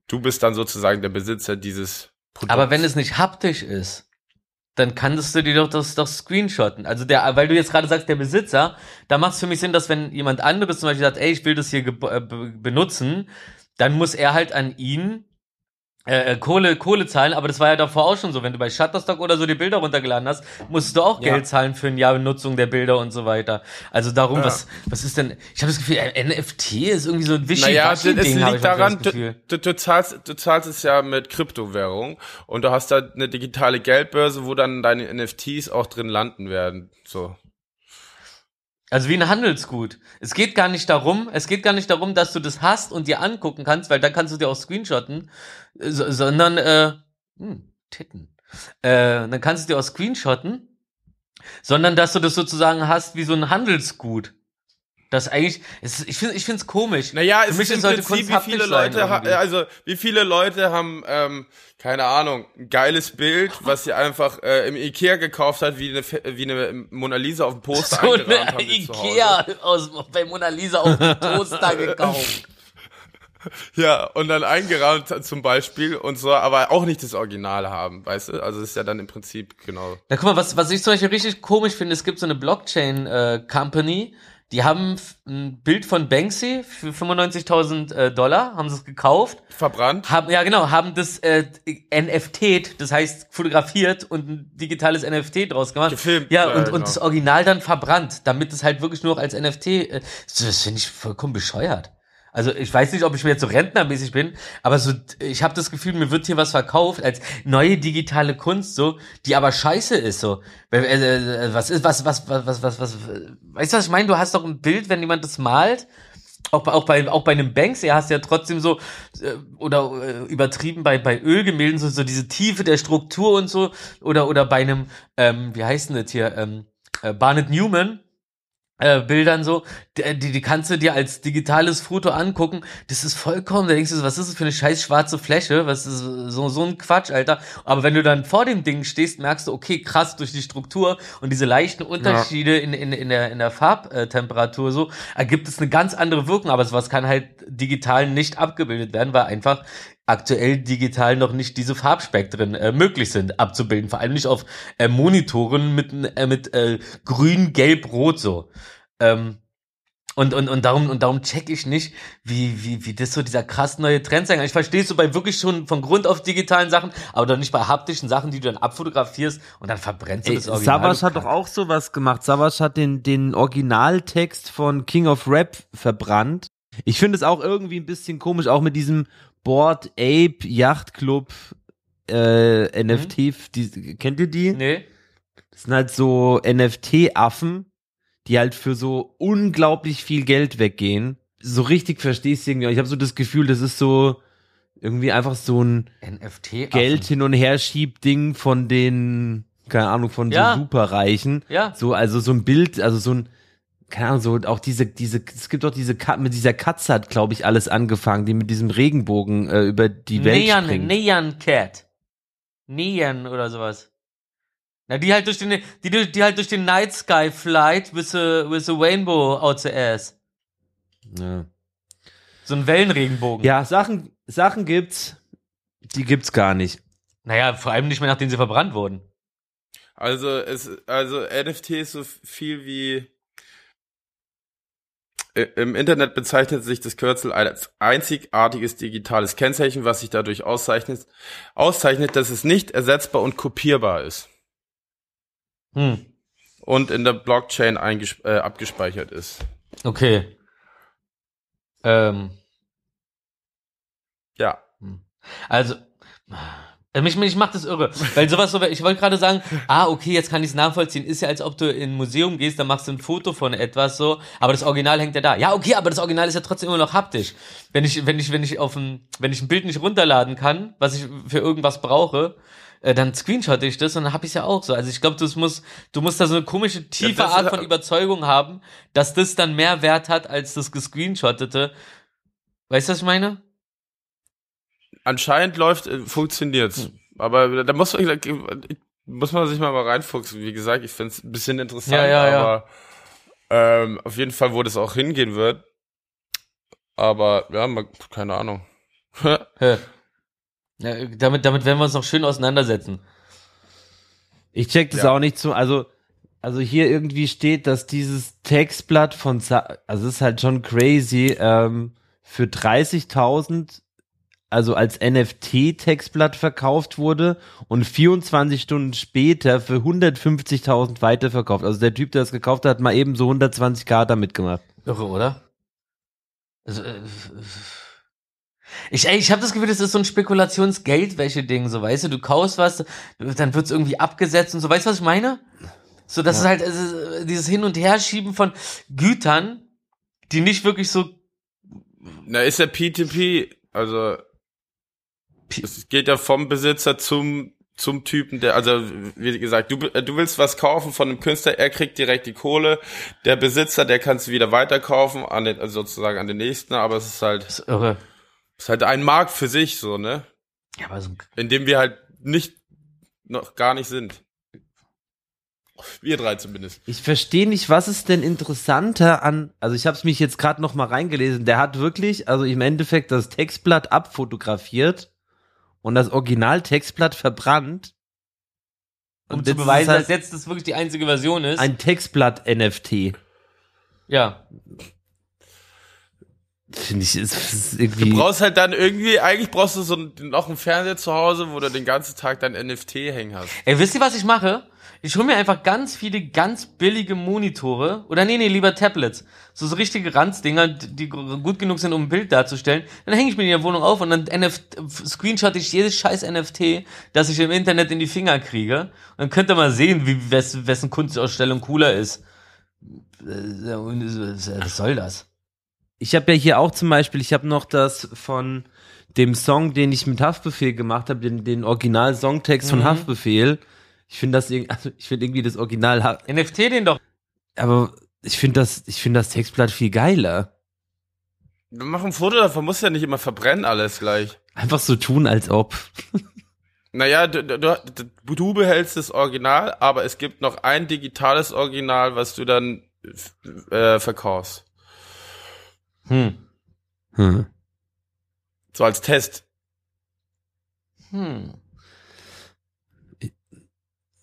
Speaker 3: du bist dann sozusagen der Besitzer dieses Produkts.
Speaker 1: Aber wenn es nicht haptisch ist, dann kannst du dir doch das doch screenshotten. Also der, weil du jetzt gerade sagst, der Besitzer, da macht es für mich Sinn, dass wenn jemand anderes zum Beispiel sagt, ey, ich will das hier äh, be- benutzen, dann muss er halt an ihn äh, Kohle, Kohle zahlen, aber das war ja davor auch schon so. Wenn du bei Shutterstock oder so die Bilder runtergeladen hast, musst du auch
Speaker 3: Ja.
Speaker 1: Geld zahlen für ein Jahr Nutzung der Bilder und so weiter. Also darum,
Speaker 3: Ja.
Speaker 1: was, was ist denn, ich habe das Gefühl, äh, NFT ist irgendwie so ein
Speaker 3: Naja, es
Speaker 1: Wischiwaschi-Ding, habe
Speaker 3: liegt daran, du, du, du, zahlst, du zahlst es ja mit Kryptowährung und du hast da eine digitale Geldbörse, wo dann deine NFTs auch drin landen werden. So.
Speaker 1: Also wie ein Handelsgut. Es geht gar nicht darum, es geht gar nicht darum, dass du das hast und dir angucken kannst, weil dann kannst du dir auch screenshotten, so, sondern, äh, hm, Titten. Äh, dann kannst du dir auch screenshotten, sondern dass du das sozusagen hast wie so ein Handelsgut. Das eigentlich, es, ist- ich finde, ich finde es komisch.
Speaker 3: Naja,
Speaker 1: Für
Speaker 3: es
Speaker 1: mich
Speaker 3: ist im
Speaker 1: sollte
Speaker 3: Prinzip, wie viele Leute,
Speaker 1: irgendwie.
Speaker 3: also wie viele Leute haben, ähm, keine Ahnung, ein geiles Bild, was sie einfach äh, im Ikea gekauft hat, wie eine, wie eine Mona Lisa auf dem Poster
Speaker 1: so
Speaker 3: eingerahmt
Speaker 1: eine. Ikea aus, bei Mona Lisa auf dem Toaster gekauft.
Speaker 3: Ja, und dann eingerahmt hat zum Beispiel und so, aber auch nicht das Original haben, weißt du? Also es ist ja dann im Prinzip genau.
Speaker 1: Na guck mal, was, was ich zum Beispiel richtig komisch finde, es gibt so eine Blockchain-Company, die haben ein Bild von Banksy für 95.000 äh, Dollar, haben sie es gekauft,
Speaker 3: Verbrannt?
Speaker 1: haben, ja genau, haben das äh, NFT, das heißt fotografiert und ein digitales NFT draus gemacht.
Speaker 3: Gefilmt,
Speaker 1: Ja,
Speaker 3: ja,
Speaker 1: und,
Speaker 3: genau.
Speaker 1: und das Original dann verbrannt, damit es halt wirklich nur noch als NFT, äh, das finde ich vollkommen bescheuert. Also ich weiß nicht, ob ich mir jetzt so rentnermäßig bin, aber so ich habe das Gefühl, mir wird hier was verkauft als neue digitale Kunst so, die aber scheiße ist so. Weil, äh, äh, Was ist was was was was was was weißt du was ich meine? Du hast doch ein Bild, wenn jemand das malt, auch bei, auch bei auch bei einem Banksy hast du ja trotzdem so äh, oder äh, übertrieben bei bei Ölgemälden so so diese Tiefe der Struktur und so oder oder bei einem ähm, wie heißt denn das hier ähm, äh, Barnett Newman äh, Bildern so, die, die, die kannst du dir als digitales Foto angucken. Das ist vollkommen, da denkst du was ist das für eine scheiß schwarze Fläche? Was ist so, so ein Quatsch, Alter. Aber wenn du dann vor dem Ding stehst, merkst du, okay, krass, durch die Struktur und diese leichten Unterschiede in, in, in der, in der Farbtemperatur so, ergibt es eine ganz andere Wirkung. Aber sowas kann halt digital nicht abgebildet werden, weil einfach aktuell digital noch nicht diese Farbspektren äh, möglich sind abzubilden, vor allem nicht auf äh, Monitoren mit äh, mit äh, grün, gelb, rot so. Ähm, und, und, und darum, und darum check ich nicht, wie, wie, wie das so dieser krass neue Trend sein kann. Ich verstehe es so bei wirklich schon von Grund auf digitalen Sachen, aber doch nicht bei haptischen Sachen, die du dann abfotografierst und dann verbrennst du
Speaker 2: Ey,
Speaker 1: das Original.
Speaker 2: Savas hat doch auch sowas gemacht. Savas hat den, den Originaltext von King of Rap verbrannt. Ich finde es auch irgendwie ein bisschen komisch, auch mit diesem Board Ape Yacht Club äh, NFT. Die, kennt ihr die?
Speaker 1: Nee.
Speaker 2: Das sind halt so NFT-Affen, die halt für so unglaublich viel Geld weggehen. So richtig verstehst du irgendwie. Ich habe so das Gefühl, das ist so irgendwie einfach so ein
Speaker 1: NFT.
Speaker 2: Geld hin und her schiebt Ding von den, keine Ahnung, von
Speaker 1: Ja.
Speaker 2: so Superreichen.
Speaker 1: Ja.
Speaker 2: So, also so ein Bild, also so ein, keine Ahnung, so auch diese, diese, es gibt doch diese Katze, mit dieser Katze hat, glaube ich, alles angefangen, die mit diesem Regenbogen äh, über die Welt
Speaker 1: Neon,
Speaker 2: springt.
Speaker 1: Neon Cat. Neon oder sowas. Na, die halt durch den, die, die halt durch den Night Sky flight with a, with a rainbow out the ass.
Speaker 2: Ja.
Speaker 1: So ein Wellenregenbogen.
Speaker 2: ja, Sachen, Sachen gibt's, die gibt's gar nicht.
Speaker 1: Naja, vor allem nicht mehr, nachdem sie verbrannt wurden.
Speaker 3: Also es, also NFT ist so viel wie im Internet bezeichnet sich das Kürzel als einzigartiges digitales Kennzeichen, was sich dadurch auszeichnet, auszeichnet, dass es nicht ersetzbar und kopierbar ist
Speaker 1: Hm.
Speaker 3: und in der Blockchain äh, abgespeichert ist.
Speaker 1: Okay. Ähm,
Speaker 3: Ja.
Speaker 1: also, äh, mich, mich macht das irre. Weil sowas so, ich wollte gerade sagen, ah, okay, jetzt kann ich es nachvollziehen. Ist ja, als ob du in ein Museum gehst, dann machst du ein Foto von etwas so, aber das Original hängt ja da. Ja, okay, aber das Original ist ja trotzdem immer noch haptisch. Wenn ich, wenn ich, wenn ich auf ein, wenn ich ein Bild nicht runterladen kann, was ich für irgendwas brauche, äh, dann screenshotte ich das und dann hab ich ja auch so. Also ich glaube, das muss, du musst da so eine komische, tiefe
Speaker 3: ist-
Speaker 1: Art von Überzeugung haben, dass das dann mehr Wert hat als das gescreenshottete. Weißt du, was ich meine?
Speaker 3: Anscheinend läuft, äh, funktioniert's.
Speaker 1: Hm.
Speaker 3: Aber da muss man, muss man sich mal, mal reinfuchsen. Wie gesagt, ich find's ein bisschen interessant,
Speaker 1: Ja, ja, ja.
Speaker 3: aber Ähm, auf jeden Fall, wo das auch hingehen wird. Aber ja, mal, keine Ahnung.
Speaker 1: Ja, damit, damit werden wir uns noch schön auseinandersetzen.
Speaker 2: Ich check das
Speaker 3: Ja.
Speaker 2: auch nicht so. Also, also hier irgendwie steht, dass dieses Textblatt von, Sa also es ist halt schon crazy, ähm, für 30.000, also als NFT-Textblatt verkauft wurde und 24 Stunden später für 150.000 weiterverkauft. Also der Typ, der das gekauft hat, hat mal eben so 120k damit gemacht.
Speaker 1: Irre, oder? Also, äh, ich, ey, ich habe das Gefühl, das ist so ein Spekulationsgeldwäsche-Ding, so weißt du, du kaufst was, dann wird's irgendwie abgesetzt und so, weißt du, was ich meine? So, das ist halt es ist, dieses Hin- und Herschieben von Gütern, die nicht wirklich so.
Speaker 3: Na, ist ja P2P, also
Speaker 1: P-
Speaker 3: es geht ja vom Besitzer zum zum Typen, der, also wie gesagt, du, du willst was kaufen von einem Künstler, er kriegt direkt die Kohle, der Besitzer, der kannst du wieder weiterkaufen an den, also sozusagen an den nächsten, aber es ist halt,
Speaker 1: Das ist irre.
Speaker 3: Es ist halt ein Markt für sich, so, ne?
Speaker 1: Ja, aber so ein
Speaker 3: In dem wir halt nicht, noch gar nicht sind. Wir drei zumindest.
Speaker 2: Ich verstehe nicht, was ist denn interessanter an, also ich habe es mich jetzt gerade noch mal reingelesen, der hat wirklich, also im Endeffekt das Textblatt abfotografiert und das Original-Textblatt verbrannt.
Speaker 1: um
Speaker 2: Und
Speaker 1: zu
Speaker 2: jetzt ist
Speaker 1: beweisen,
Speaker 2: halt
Speaker 1: dass jetzt das wirklich die einzige Version ist.
Speaker 2: ein Textblatt-NFT.
Speaker 1: ja.
Speaker 2: Finde ich, ist, ist
Speaker 3: Du
Speaker 2: irgendwie.
Speaker 3: brauchst halt dann irgendwie, eigentlich brauchst du so noch einen Fernseher zu Hause, wo du den ganzen Tag dein NFT hängen hast.
Speaker 1: Ey, wisst ihr, was ich mache? Ich hole mir einfach ganz viele ganz billige Monitore. Oder nee, nee, lieber Tablets. So, so richtige Ranzdinger, die gut genug sind, um ein Bild darzustellen. Dann hänge ich mir die in der Wohnung auf und dann NF screenshot ich jedes scheiß NFT, das ich im Internet in die Finger kriege. Und dann könnt ihr mal sehen, wie wes, wessen Kunstausstellung cooler ist. Äh, Was soll das?
Speaker 2: Ich habe ja hier auch zum Beispiel, ich habe noch das von dem Song, den ich mit Haftbefehl gemacht habe, den, den Original-Songtext von
Speaker 1: Mhm.
Speaker 2: Haftbefehl. Ich finde das, irg- also ich finde irgendwie das Original, Ha-
Speaker 1: NFT den doch.
Speaker 2: aber ich finde das, ich finde das Textblatt viel geiler.
Speaker 3: Wir machen ein Foto davon, musst ja nicht immer verbrennen alles gleich.
Speaker 2: Einfach so tun, als ob.
Speaker 3: Naja, du, du, du, du behältst das Original, aber es gibt noch ein digitales Original, was du dann äh, verkaufst.
Speaker 1: Hm.
Speaker 2: Hm.
Speaker 3: So als Test.
Speaker 1: Hm.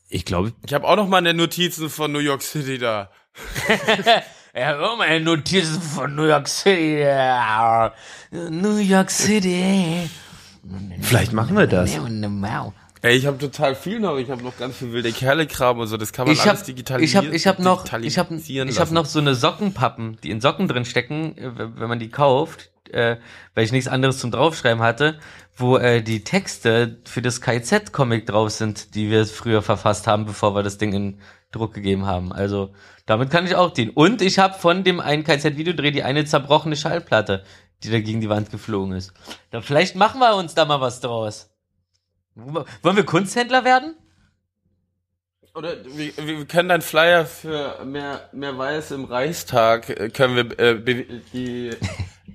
Speaker 2: Ich glaube,
Speaker 3: Ich habe auch noch meine Notizen von New York City da.
Speaker 1: Ja, hör mal, Notizen von New York City. New York City.
Speaker 2: vielleicht machen wir das.
Speaker 3: Ey, ich habe total viel noch. Ich habe noch ganz viel wilde Kerle-Kram und so. Das kann man
Speaker 1: Ich
Speaker 3: alles
Speaker 1: habe
Speaker 3: digitalisieren.
Speaker 1: ich hab, ich hab noch, ich hab,
Speaker 3: digitalisieren
Speaker 1: ich hab noch so eine Sockenpappen, die in Socken drin stecken, äh, wenn man die kauft, äh, weil ich nichts anderes zum draufschreiben hatte, wo äh, die Texte für das KZ-Comic drauf sind, die wir früher verfasst haben, bevor wir das Ding in Druck gegeben haben. Also damit kann ich auch dienen. Und ich habe von dem einen KZ-Videodreh die eine zerbrochene Schallplatte, die da gegen die Wand geflogen ist. Da vielleicht machen wir uns da mal was draus. Wollen wir Kunsthändler werden?
Speaker 3: Oder wir, wir können deinen Flyer für mehr, mehr Weiß im Reichstag, äh, können wir äh, die,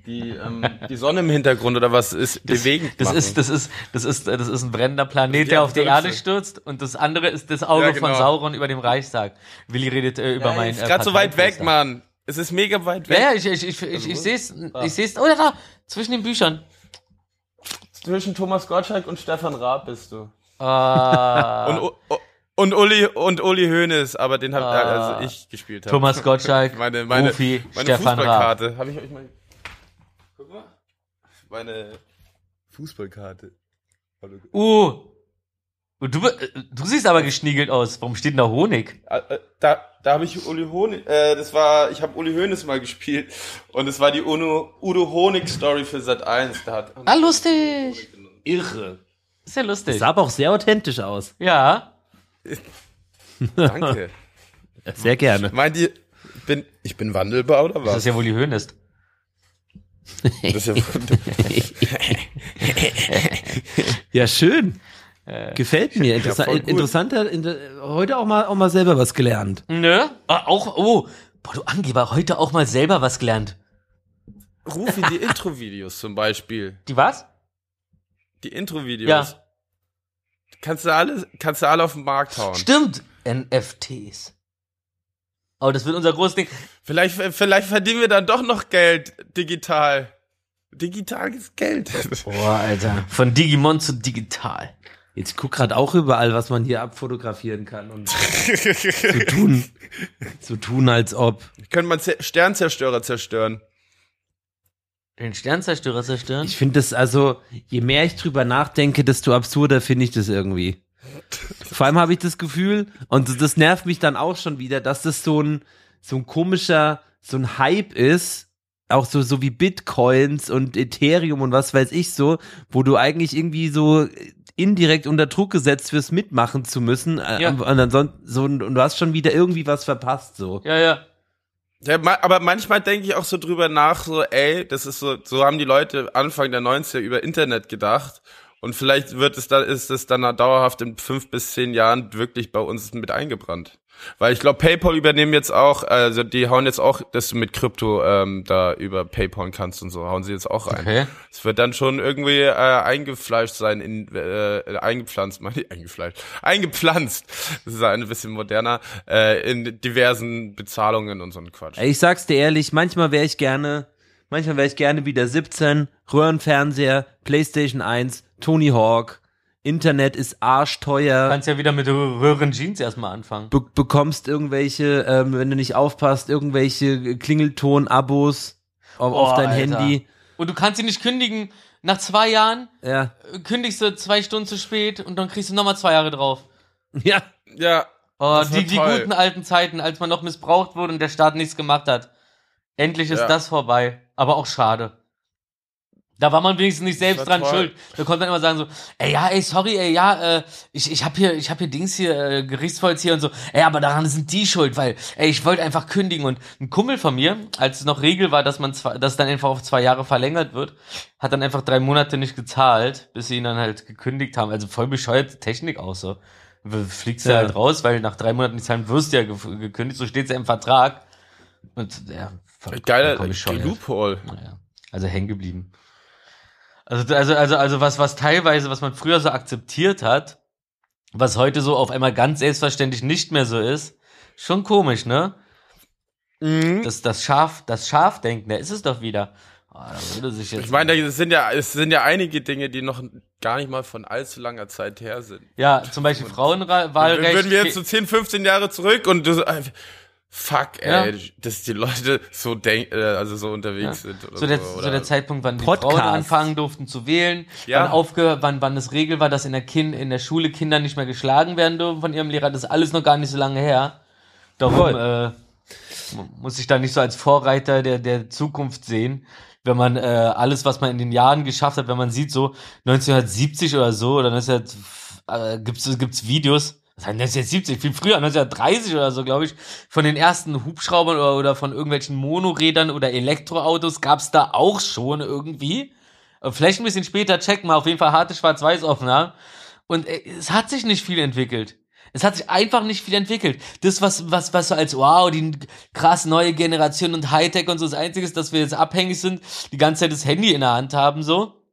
Speaker 3: die, ähm, die Sonne im Hintergrund oder was ist bewegend
Speaker 1: Das
Speaker 3: machen.
Speaker 1: ist, das ist, das ist, das ist ein brennender Planet, der auf die Erde stürzt und das andere ist das Auge
Speaker 3: Ja, genau.
Speaker 1: von Sauron über dem Reichstag. Willi redet äh, über
Speaker 3: ja,
Speaker 1: mein
Speaker 3: ist
Speaker 1: äh,
Speaker 3: gerade so weit weg. Mann. Es ist mega weit weg.
Speaker 1: Ja, ja, ich, ich, ich, ich, ich sehe es, ich sehe es, oh, da, da, zwischen den Büchern.
Speaker 3: Zwischen Thomas Gottschalk und Stefan Raab bist du.
Speaker 1: Ah,
Speaker 3: Und, oh, Und Uli und Uli Hoeneß, aber den hab
Speaker 1: Ah.
Speaker 3: also ich gespielt habe.
Speaker 1: Thomas Gottschalk,
Speaker 3: meine meine
Speaker 1: Rufi,
Speaker 3: meine
Speaker 1: Stefan Raab.
Speaker 3: Fußballkarte. Habe ich euch mal Guck mal. Meine Fußballkarte.
Speaker 1: Uh. Und du, äh, du siehst aber geschniegelt aus. Warum steht denn da Honig?
Speaker 3: Äh, äh, Da, da habe ich Uli Honig, äh, das war, ich habe Uli Hoeneß mal gespielt und es war die Uno, Udo Honig Story für Sat 1. Da hat
Speaker 1: Ah, lustig.
Speaker 2: Irre.
Speaker 1: Ist ja lustig.
Speaker 2: Sah aber auch sehr authentisch aus.
Speaker 1: Ja.
Speaker 3: Danke.
Speaker 2: Sehr gerne.
Speaker 3: Meint ihr, ich bin, ich bin wandelbar oder
Speaker 1: Das
Speaker 3: was?
Speaker 1: ist ja wohl die Höhnes.
Speaker 3: Das ist ja,
Speaker 2: Ja, schön. Gefällt mir. Interessa
Speaker 3: gut.
Speaker 2: interessanter, inter heute auch mal, auch mal selber was gelernt.
Speaker 1: Ne? Ah, auch, oh. Boah, du Angeber, heute auch mal selber was gelernt.
Speaker 3: Rufi, die Intro-Videos zum Beispiel.
Speaker 1: Die was?
Speaker 3: Die Intro-Videos.
Speaker 1: Ja.
Speaker 3: Kannst du alle, kannst du alle auf den Markt hauen.
Speaker 1: Stimmt. NFTs. Oh, das wird unser großes Ding.
Speaker 3: Vielleicht, vielleicht verdienen wir dann doch noch Geld digital. Digital ist Geld.
Speaker 1: Boah, Alter. Von Digimon zu digital.
Speaker 2: Jetzt guck grad auch überall, was man hier abfotografieren kann und so tun, so tun, als ob.
Speaker 3: Können man Z- Sternzerstörer zerstören.
Speaker 1: Den Sternzerstörer zerstören?
Speaker 2: Ich finde das also, je mehr ich drüber nachdenke, desto absurder finde ich das irgendwie. Vor allem habe ich das Gefühl, und das nervt mich dann auch schon wieder, dass das so ein, so ein komischer, so ein Hype ist, auch so, so wie Bitcoins und Ethereum und was weiß ich so, wo du eigentlich irgendwie so indirekt unter Druck gesetzt wirst, mitmachen zu müssen. äh,
Speaker 1: Ja.
Speaker 2: Und, ansonsten, so, und du hast schon wieder irgendwie was verpasst, so.
Speaker 1: ja, ja.
Speaker 3: Ja, aber manchmal denke ich auch so drüber nach, so, ey, das ist so, so haben die Leute Anfang der 90er über Internet gedacht. Und vielleicht wird es dann, ist es dann dauerhaft in fünf bis zehn Jahren wirklich bei uns mit eingebrannt. Weil ich glaube, PayPal übernehmen jetzt auch, also die hauen jetzt auch, dass du mit Krypto ähm, da über PayPal kannst und so, hauen sie jetzt auch rein.
Speaker 1: Okay.
Speaker 3: Es wird dann schon irgendwie äh, eingefleischt sein, in, äh, eingepflanzt, meine ich, eingefleischt, eingepflanzt, das ist ein bisschen moderner, äh, in diversen Bezahlungen und so ein Quatsch.
Speaker 2: Ich sag's dir ehrlich, manchmal wäre ich gerne, manchmal wäre ich gerne wieder 17, Röhrenfernseher, Playstation 1, Tony Hawk, Internet ist arschteuer,
Speaker 1: Kannst ja wieder mit Röhren Jeans erstmal anfangen.
Speaker 2: be bekommst irgendwelche, ähm, wenn du nicht aufpasst, irgendwelche Klingelton-Abos auf, auf
Speaker 1: Oh,
Speaker 2: dein
Speaker 1: Alter.
Speaker 2: Handy.
Speaker 1: Und du kannst sie nicht kündigen. Nach zwei Jahren
Speaker 2: Ja.
Speaker 1: äh, kündigst du zwei Stunden zu spät und dann kriegst du nochmal zwei Jahre drauf.
Speaker 2: Ja.
Speaker 3: Ja,
Speaker 1: Oh, die, die guten alten Zeiten, als man noch missbraucht wurde und der Staat nichts gemacht hat. Endlich ist
Speaker 3: Ja.
Speaker 1: das vorbei. Aber auch schade. Da war man wenigstens nicht selbst dran
Speaker 3: toll.
Speaker 1: schuld. Da konnte man immer sagen so, ey, ja, ey, sorry, ey, ja, äh, ich, ich hab hier, ich hab hier Dings hier, äh, Gerichtsvollzieher und so, ey, aber daran sind die schuld, weil, ey, ich wollte einfach kündigen und ein Kumpel von mir, als es noch Regel war, dass man zwei, dass dann einfach auf zwei Jahre verlängert wird, hat dann einfach drei Monate nicht gezahlt, bis sie ihn dann halt gekündigt haben. Also voll bescheuerte Technik auch so. Fliegst du
Speaker 2: Ja.
Speaker 1: halt raus, weil nach drei Monaten nicht zahlen wirst du ja ge- gekündigt, so steht's ja im Vertrag. Und ja, voll-
Speaker 3: geiler. Loophole.
Speaker 1: Naja, also hängen geblieben. Also, also, also, also was, was teilweise, was man früher so akzeptiert hat, was heute so auf einmal ganz selbstverständlich nicht mehr so ist, schon komisch, ne?
Speaker 3: Mhm.
Speaker 1: Das, das Schaf, das Schafdenken, da ist es doch wieder. Oh, da würde sich jetzt.
Speaker 3: Ich meine, es sind ja, es sind ja einige Dinge, die noch gar nicht mal von allzu langer Zeit her sind.
Speaker 1: ja, zum Beispiel Frauenwahlrecht.
Speaker 3: Würden wir jetzt so 10, 15 Jahre zurück und du fuck, ey,
Speaker 1: Ja.
Speaker 3: dass die Leute so denk, äh, also so unterwegs sind oder
Speaker 1: so der,
Speaker 3: so.
Speaker 1: so der Zeitpunkt, wann die
Speaker 2: Podcast.
Speaker 1: Frauen anfangen durften zu wählen,
Speaker 3: Ja.
Speaker 1: wann aufgehört, wann, wann es Regel war, dass in der kind, in der Schule Kinder nicht mehr geschlagen werden dürfen von ihrem Lehrer, das ist alles noch gar nicht so lange her. Darum äh, muss ich da nicht so als Vorreiter der, der Zukunft sehen. Wenn man äh, alles, was man in den Jahren geschafft hat, wenn man sieht, so 1970 oder so, oder 19, äh, gibt's gibt's Videos, was heißt 1970, viel früher, 1930 oder so, glaube ich, von den ersten Hubschraubern oder, oder von irgendwelchen Monorädern oder Elektroautos gab's da auch schon irgendwie. Äh, Vielleicht ein bisschen später checken wir auf jeden Fall harte Schwarz-Weiß-Aufnahmen. Und äh, es hat sich nicht viel entwickelt. Es hat sich einfach nicht viel entwickelt. Das, was, was, was so als, wow, die krass neue Generation und Hightech und so, das Einzige ist, dass wir jetzt abhängig sind, die ganze Zeit das Handy in der Hand haben, so.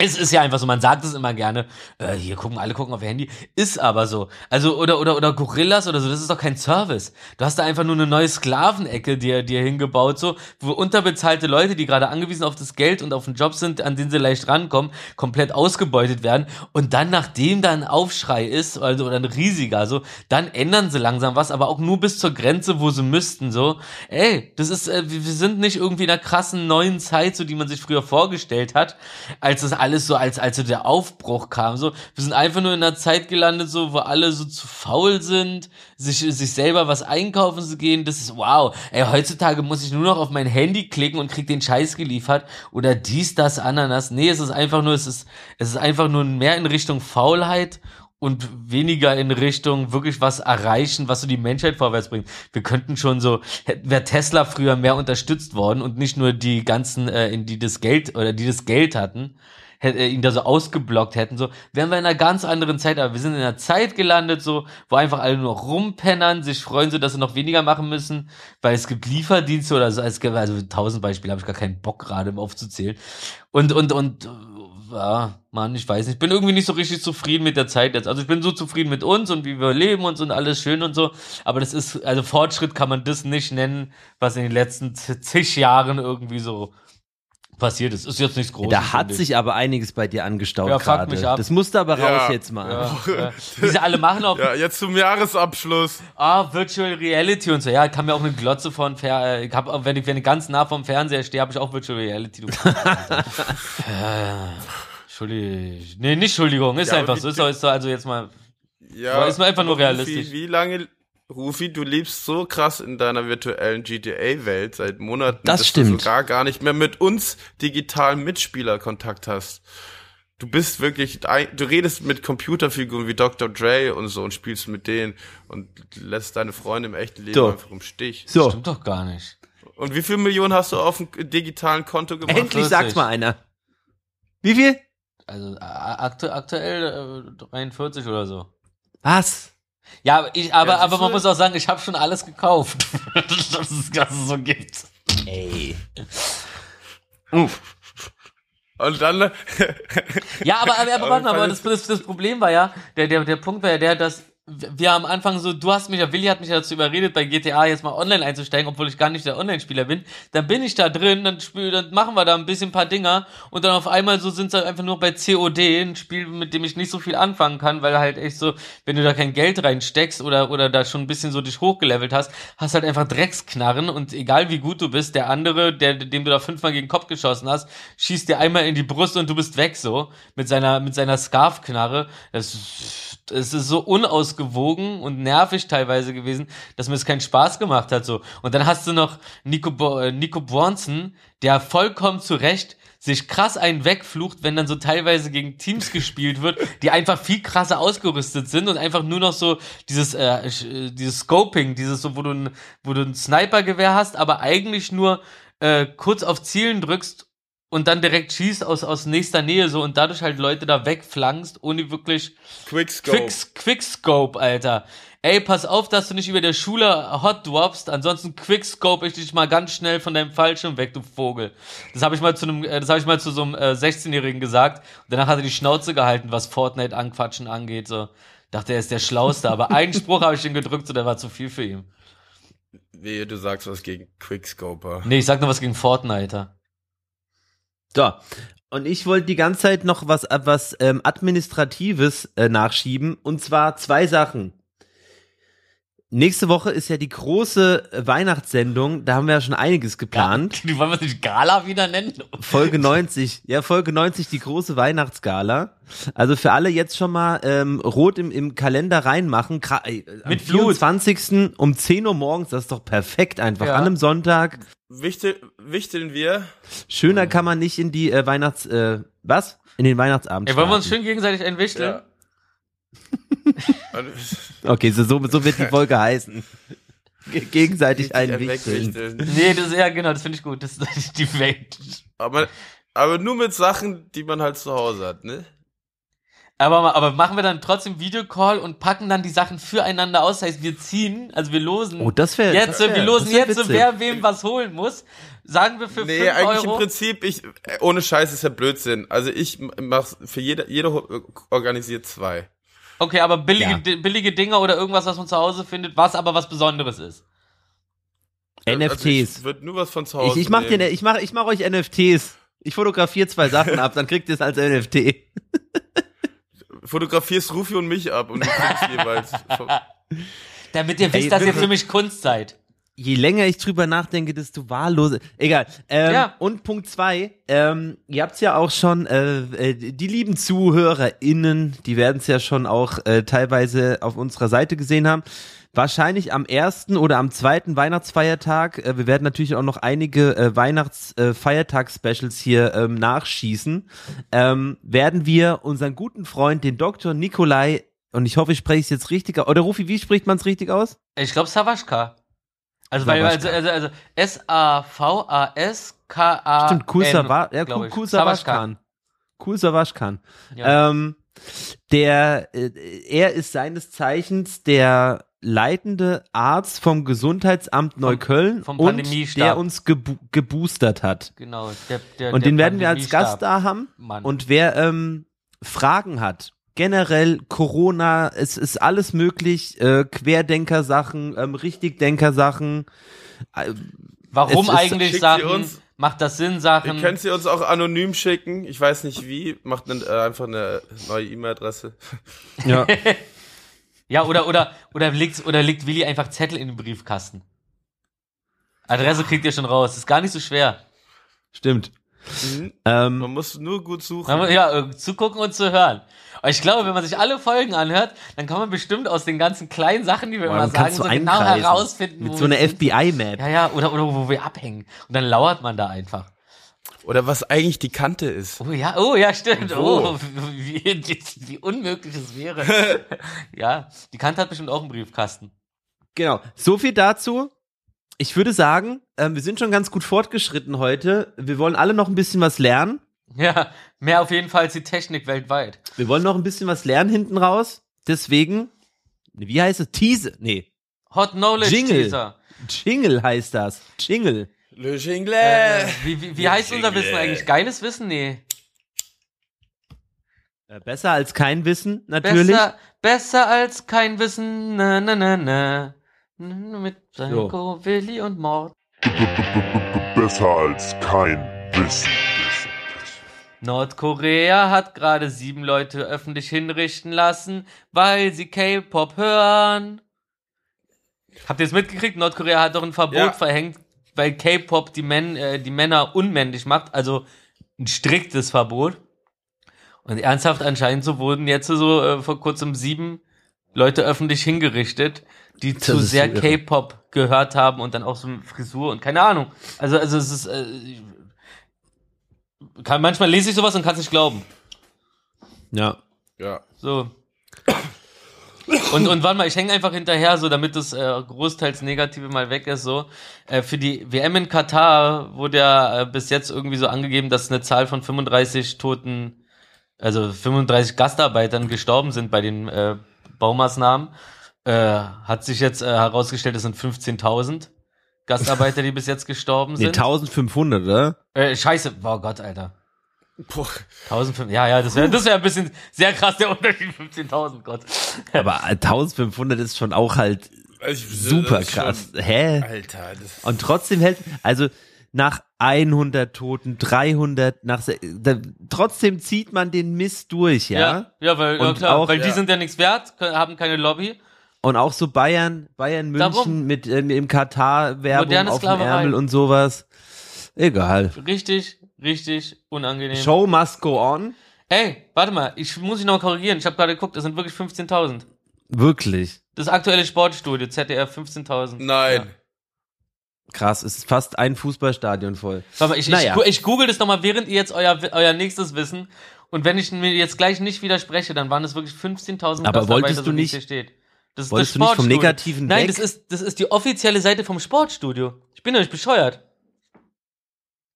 Speaker 1: Es ist ja einfach so, man sagt es immer gerne, äh, hier gucken, alle gucken auf ihr Handy, ist aber so. Also, oder, oder, oder Gorillas oder so, das ist doch kein Service. Du hast da einfach nur eine neue Sklavenecke dir, dir hingebaut, so, wo unterbezahlte Leute, die gerade angewiesen auf das Geld und auf den Job sind, an den sie leicht rankommen, komplett ausgebeutet werden. Und dann, nachdem da ein Aufschrei ist, also, oder ein riesiger, so, dann ändern sie langsam was, aber auch nur bis zur Grenze, wo sie müssten, so. Ey, das ist, äh, wir sind nicht irgendwie in einer krassen neuen Zeit, so, die man sich früher vorgestellt hat, als das alles so, als, als so der Aufbruch kam, so. Wir sind einfach nur in einer Zeit gelandet, so, wo alle so zu faul sind, sich, sich selber was einkaufen zu gehen. Das ist wow. Ey, heutzutage muss ich nur noch auf mein Handy klicken und krieg den Scheiß geliefert. Oder dies, das, Ananas. Nee, es ist einfach nur, es ist, es ist einfach nur mehr in Richtung Faulheit und weniger in Richtung wirklich was erreichen, was so die Menschheit vorwärts bringt. Wir könnten schon so, wäre Tesla früher mehr unterstützt worden und nicht nur die ganzen, äh, in die das Geld oder die das Geld hatten, hätte, ihn da so ausgeblockt hätten, so, wären wir in einer ganz anderen Zeit, aber wir sind in einer Zeit gelandet, so, wo einfach alle nur rumpennern, sich freuen, so, dass sie noch weniger machen müssen, weil es gibt Lieferdienste oder so, es gibt, also tausend Beispiele, habe ich gar keinen Bock gerade aufzuzählen. Und, und, und, äh, ja, Mann, ich weiß nicht, ich bin irgendwie nicht so richtig zufrieden mit der Zeit jetzt. Also ich bin so zufrieden mit uns und wie wir leben und so und alles schön und so. Aber das ist, also Fortschritt kann man das nicht nennen, was in den letzten zig Jahren irgendwie so passiert ist. Ist jetzt nichts Großes.
Speaker 2: Da hat sich aber einiges bei dir angestaut
Speaker 1: Ja, fuck
Speaker 2: gerade.
Speaker 1: mich ab.
Speaker 2: Das musste aber
Speaker 3: Ja.
Speaker 2: raus jetzt mal.
Speaker 1: Ja, ja. Wie sie alle machen auf
Speaker 3: Ja, jetzt zum Jahresabschluss.
Speaker 1: ah, Virtual Reality und so. Ja, ich kann mir auch eine Glotze von Fer äh, ich hab, wenn ich wenn ich ganz nah vom Fernseher stehe, habe ich auch Virtual Reality. Du ja. Entschuldigung. Nee, nicht Entschuldigung, ist einfach
Speaker 3: wie-
Speaker 1: so. Ist, ist also jetzt mal
Speaker 3: Ja,
Speaker 1: ist nur einfach nur realistisch.
Speaker 3: Rufi, wie lange, Rufi, du lebst so krass in deiner virtuellen GTA-Welt seit Monaten,
Speaker 2: Das
Speaker 3: dass
Speaker 2: stimmt.
Speaker 3: du sogar gar nicht mehr mit uns digitalen Mitspieler Kontakt hast. Du bist wirklich, du redest mit Computerfiguren wie Dr. Dre und so und spielst mit denen und lässt deine Freunde im echten Leben
Speaker 2: So.
Speaker 3: einfach im Stich.
Speaker 2: So,
Speaker 1: stimmt doch gar nicht.
Speaker 3: Und wie viel Millionen hast du auf dem digitalen Konto gemacht?
Speaker 2: endlich
Speaker 1: 40.
Speaker 2: sag's mal einer. Wie viel?
Speaker 1: Also aktu aktuell äh, 43 oder so.
Speaker 2: Was?
Speaker 1: Ja, aber ich, aber,
Speaker 3: Ja,
Speaker 1: aber man muss auch sagen, ich habe schon alles gekauft, dass es, dass es so gibt.
Speaker 2: Ey.
Speaker 3: Und dann,
Speaker 1: Ja, aber, aber, aber
Speaker 3: Aber
Speaker 1: warte mal, das, das, das Problem war ja, der, der, der Punkt war ja der, dass wir am Anfang so, du hast mich ja, Willi hat mich dazu überredet, bei GTA jetzt mal online einzusteigen, obwohl ich gar nicht der Online-Spieler bin. Dann bin ich da drin, dann, spiel, dann machen wir da ein bisschen ein paar Dinger und dann auf einmal so sind es halt einfach nur bei COD, ein Spiel, mit dem ich nicht so viel anfangen kann, weil halt echt so, wenn du da kein Geld reinsteckst oder, oder da schon ein bisschen so dich hochgelevelt hast, hast halt einfach Drecksknarren und egal wie gut du bist, der andere, der, dem du da fünfmal gegen den Kopf geschossen hast, schießt dir einmal in die Brust und du bist weg so, mit seiner, mit seiner Scarf-Knarre. Das, es ist so unausgewogen und nervig teilweise gewesen, dass mir es keinen Spaß gemacht hat so. Und dann hast du noch Nico, Bo äh, Nico Bronson, der vollkommen zu Recht sich krass einen wegflucht, wenn dann so teilweise gegen Teams gespielt wird, die einfach viel krasser ausgerüstet sind und einfach nur noch so dieses äh, äh, dieses Scoping, dieses so, wo du ein, wo du ein Snipergewehr hast, aber eigentlich nur äh, kurz auf Zielen drückst und dann direkt schießt aus aus nächster Nähe so und dadurch halt Leute da wegflankst, ohne wirklich
Speaker 3: Quickscope.
Speaker 1: Quick, Quickscope, Alter. Ey, pass auf, dass du nicht über der Schule hot droppst, ansonsten Quickscope ich dich mal ganz schnell von deinem Fallschirm weg, du Vogel. Das habe ich mal zu einem, äh, das habe ich mal zu so einem äh, 16-Jährigen gesagt. Und danach hat er die Schnauze gehalten, was Fortnite anquatschen angeht. So dachte er ist der Schlauste, aber einen Spruch habe ich ihm gedrückt, so der war zu viel für ihn.
Speaker 3: Wehe, du sagst was gegen Quickscoper.
Speaker 1: Nee, ich sag nur was gegen Fortnite.
Speaker 2: So. Und ich wollte die ganze Zeit noch was, was ähm, Administratives äh, nachschieben. Und zwar zwei Sachen. Nächste Woche ist ja die große Weihnachtssendung. Da haben wir ja schon einiges geplant.
Speaker 1: Die wollen wir nicht Gala wieder nennen?
Speaker 2: Folge 90. Ja, Folge 90, die große Weihnachtsgala. Also für alle jetzt schon mal ähm, rot im, im Kalender reinmachen. Gra äh, am
Speaker 1: Mit Blut.
Speaker 2: 24. um 10 Uhr morgens. Das ist doch perfekt einfach.
Speaker 1: Ja.
Speaker 2: An einem Sonntag.
Speaker 3: Wichtel, wichteln wir.
Speaker 2: Schöner kann man nicht in die äh, Weihnachts... Äh, was? In den Weihnachtsabend
Speaker 1: Ey, wollen wir uns schön gegenseitig einwichteln?
Speaker 3: Ja.
Speaker 2: Okay, so, so, so wird die Folge heißen. Ge- Gegenseitig einwichteln.
Speaker 1: Nee, das ja genau, das finde ich gut. Das ist die Welt.
Speaker 3: Aber, aber nur mit Sachen, die man halt zu Hause hat, ne?
Speaker 1: Aber, aber machen wir dann trotzdem Videocall und packen dann die Sachen füreinander aus. Das heißt, wir ziehen, also wir losen.
Speaker 2: Oh, das wäre
Speaker 1: jetzt,
Speaker 2: das wär,
Speaker 1: wir losen
Speaker 2: wär
Speaker 1: jetzt,
Speaker 2: witzig.
Speaker 1: wer wem was holen muss. Sagen wir für
Speaker 3: Nee,
Speaker 1: 5
Speaker 3: eigentlich
Speaker 1: Euro.
Speaker 3: im Prinzip, ich, ohne Scheiß ist ja Blödsinn. Also ich mach's für jede, jeder ho- organisiert zwei.
Speaker 1: Okay, aber billige,
Speaker 2: Ja.
Speaker 1: billige Dinger oder irgendwas, was man zu Hause findet, was aber was Besonderes ist.
Speaker 3: Also
Speaker 2: NFTs.
Speaker 3: ich würde nur was von zu Hause
Speaker 2: Ich, ich mach dir,
Speaker 3: nehmen.
Speaker 2: ne- ich mach, ich mach euch NFTs. Ich fotografiere zwei Sachen ab, dann kriegt ihr es als NFT.
Speaker 3: Fotografierst Rufi und mich ab und du kriegst jeweils.
Speaker 1: Damit ihr wisst,
Speaker 2: Ey,
Speaker 1: dass ihr für mich Kunst seid.
Speaker 2: Je länger ich drüber nachdenke, desto wahllose. Egal. Ähm,
Speaker 1: Ja.
Speaker 2: Und Punkt zwei, ähm, ihr habt's ja auch schon, äh, äh, die lieben ZuhörerInnen, die werden es ja schon auch äh, teilweise auf unserer Seite gesehen haben. Wahrscheinlich am ersten oder am zweiten Weihnachtsfeiertag. Äh, wir werden natürlich auch noch einige äh, Weihnachtsfeiertags-Specials hier ähm, nachschießen. Ähm, werden wir unseren guten Freund, den Dr. Nikolai, und ich hoffe, ich spreche es jetzt richtig aus. Oder Rufi, wie spricht man es richtig aus?
Speaker 1: Ich glaube Savaschka. Also, weil, also, also, also S-A-V-A-S-K-A.
Speaker 2: Stimmt, Kul Sava ja. Kul Savaschkan.
Speaker 1: Ja.
Speaker 2: Ähm, der, äh, er ist seines Zeichens der leitende Arzt vom Gesundheitsamt Neukölln
Speaker 1: vom
Speaker 2: und
Speaker 1: Pandemiestab.
Speaker 2: der uns gebu geboostert hat.
Speaker 1: genau. Der, der,
Speaker 2: Und
Speaker 1: der
Speaker 2: den werden wir als Gast da haben.
Speaker 1: Mann.
Speaker 2: Und wer ähm, Fragen hat, generell Corona, es ist alles möglich, äh, Querdenker-Sachen, ähm, Richtigdenker-Sachen. Äh,
Speaker 1: Warum
Speaker 2: es ist-
Speaker 1: eigentlich
Speaker 3: sie
Speaker 1: Sachen?
Speaker 3: uns.
Speaker 1: Macht das Sinn,
Speaker 3: Ihr
Speaker 1: Sachen?
Speaker 3: könnt sie uns auch anonym schicken. Ich weiß nicht wie. Macht ne, äh, einfach eine neue E-Mail-Adresse.
Speaker 2: ja.
Speaker 1: Ja, oder, oder, oder legt, oder legt Willi einfach Zettel in den Briefkasten. Adresse kriegt ihr schon raus. Ist gar nicht so schwer.
Speaker 2: Stimmt.
Speaker 3: Mhm.
Speaker 2: Ähm,
Speaker 3: Man muss nur gut suchen.
Speaker 1: Man Ja, äh, zugucken und zu hören. Aber ich glaube, wenn man sich alle Folgen anhört, dann kann man bestimmt aus den ganzen kleinen Sachen, die wir
Speaker 2: Boah,
Speaker 1: immer sagen, so genau herausfinden.
Speaker 2: mit
Speaker 1: wo
Speaker 2: so einer. FBI-Map.
Speaker 1: Ja, ja, oder, oder wo wir abhängen. Und dann lauert man da einfach.
Speaker 3: Oder was eigentlich die Kante ist.
Speaker 1: Oh ja, oh ja, stimmt. Oh, wie, wie, unmöglich es wäre. ja, die Kante hat bestimmt auch einen Briefkasten.
Speaker 2: Genau. So viel dazu. Ich würde sagen, ähm, wir sind schon ganz gut fortgeschritten heute. Wir wollen alle noch ein bisschen was lernen.
Speaker 1: Ja, mehr auf jeden Fall als die Technik weltweit.
Speaker 2: Wir wollen noch ein bisschen was lernen hinten raus. Deswegen, wie heißt es? Tease. Nee.
Speaker 1: Hot Knowledge
Speaker 2: Jingle.
Speaker 1: Teaser.
Speaker 2: Jingle heißt das. Jingle.
Speaker 3: Le Jingle.
Speaker 1: Äh, wie wie, wie heißt unser
Speaker 3: Jingle.
Speaker 1: Wissen eigentlich? Geiles Wissen? Nee.
Speaker 2: Äh, besser als kein Wissen, natürlich.
Speaker 1: Besser, besser als kein Wissen. Na, na, na, na. N- Mit Psycho, Willi und Mord.
Speaker 5: Besser als kein Wissen.
Speaker 1: Nordkorea hat gerade sieben Leute öffentlich hinrichten lassen, weil sie K-Pop hören. Habt ihr es mitgekriegt? Nordkorea hat doch ein Verbot
Speaker 3: Ja.
Speaker 1: verhängt, weil K-Pop die, Män äh, die Männer unmännlich macht. Also ein striktes Verbot. Und ernsthaft anscheinend so wurden jetzt so äh, vor kurzem sieben Leute öffentlich hingerichtet, die zu
Speaker 2: ist
Speaker 1: sehr
Speaker 2: so.
Speaker 1: K-Pop gehört haben und dann auch so eine Frisur und keine Ahnung. Also, also es ist, äh, kann, manchmal lese ich sowas und kann es nicht glauben.
Speaker 2: Ja.
Speaker 3: Ja.
Speaker 1: So. Und, und warte mal, ich hänge einfach hinterher, so damit das äh, großteils Negative mal weg ist. So äh, Für die WM in Katar wurde ja äh, bis jetzt irgendwie so angegeben, dass eine Zahl von 35 toten, also 35 Gastarbeitern gestorben sind bei den äh, Baumaßnahmen. Äh, hat sich jetzt äh, herausgestellt, es sind 15.000 Gastarbeiter, die bis jetzt gestorben
Speaker 2: Nee,
Speaker 1: sind.
Speaker 2: 1500, oder?
Speaker 1: äh, scheiße, oh Gott, Alter.
Speaker 3: Boah.
Speaker 1: 1500, ja, ja, das wäre das wär ein bisschen sehr krass, der Unterschied, 15.000, Gott.
Speaker 2: Aber 1500 ist schon auch halt
Speaker 3: ich-
Speaker 2: super
Speaker 3: das ist schon-
Speaker 2: krass. Hä?
Speaker 3: Alter, das
Speaker 2: Und trotzdem hält, also nach 100 Toten, 300, nach, da, trotzdem zieht man den Mist durch, ja?
Speaker 1: Ja, ja, weil, ja klar,
Speaker 2: auch-
Speaker 1: weil die
Speaker 3: ja.
Speaker 1: sind ja nichts wert, haben keine Lobby.
Speaker 2: Und auch so Bayern, Bayern München
Speaker 1: Darum.
Speaker 2: mit ähm, im Katar Werbung auf dem. Ärmel und sowas. Egal.
Speaker 1: Richtig, richtig unangenehm.
Speaker 2: Show must go on.
Speaker 1: Ey, warte mal, ich muss ich noch korrigieren. Ich habe gerade geguckt, es sind wirklich 15.000.
Speaker 2: Wirklich.
Speaker 1: Das aktuelle Sportstudio, ZDF, 15.000.
Speaker 3: Nein.
Speaker 2: Krass, es ist fast ein Fußballstadion voll.
Speaker 1: Warte mal, ich,
Speaker 2: Naja.
Speaker 1: ich, ich google das nochmal, während ihr jetzt euer, euer nächstes Wissen. Und wenn ich mir jetzt gleich nicht widerspreche, dann waren es wirklich 15.000
Speaker 2: Aber wolltest du nicht-
Speaker 1: hier steht. Das ist
Speaker 2: wolltest
Speaker 1: das
Speaker 2: du nicht vom
Speaker 1: Sportstudio.
Speaker 2: Negativen
Speaker 1: Nein,
Speaker 2: weg?
Speaker 1: das ist, das ist die offizielle Seite vom Sportstudio. Ich bin doch nicht bescheuert.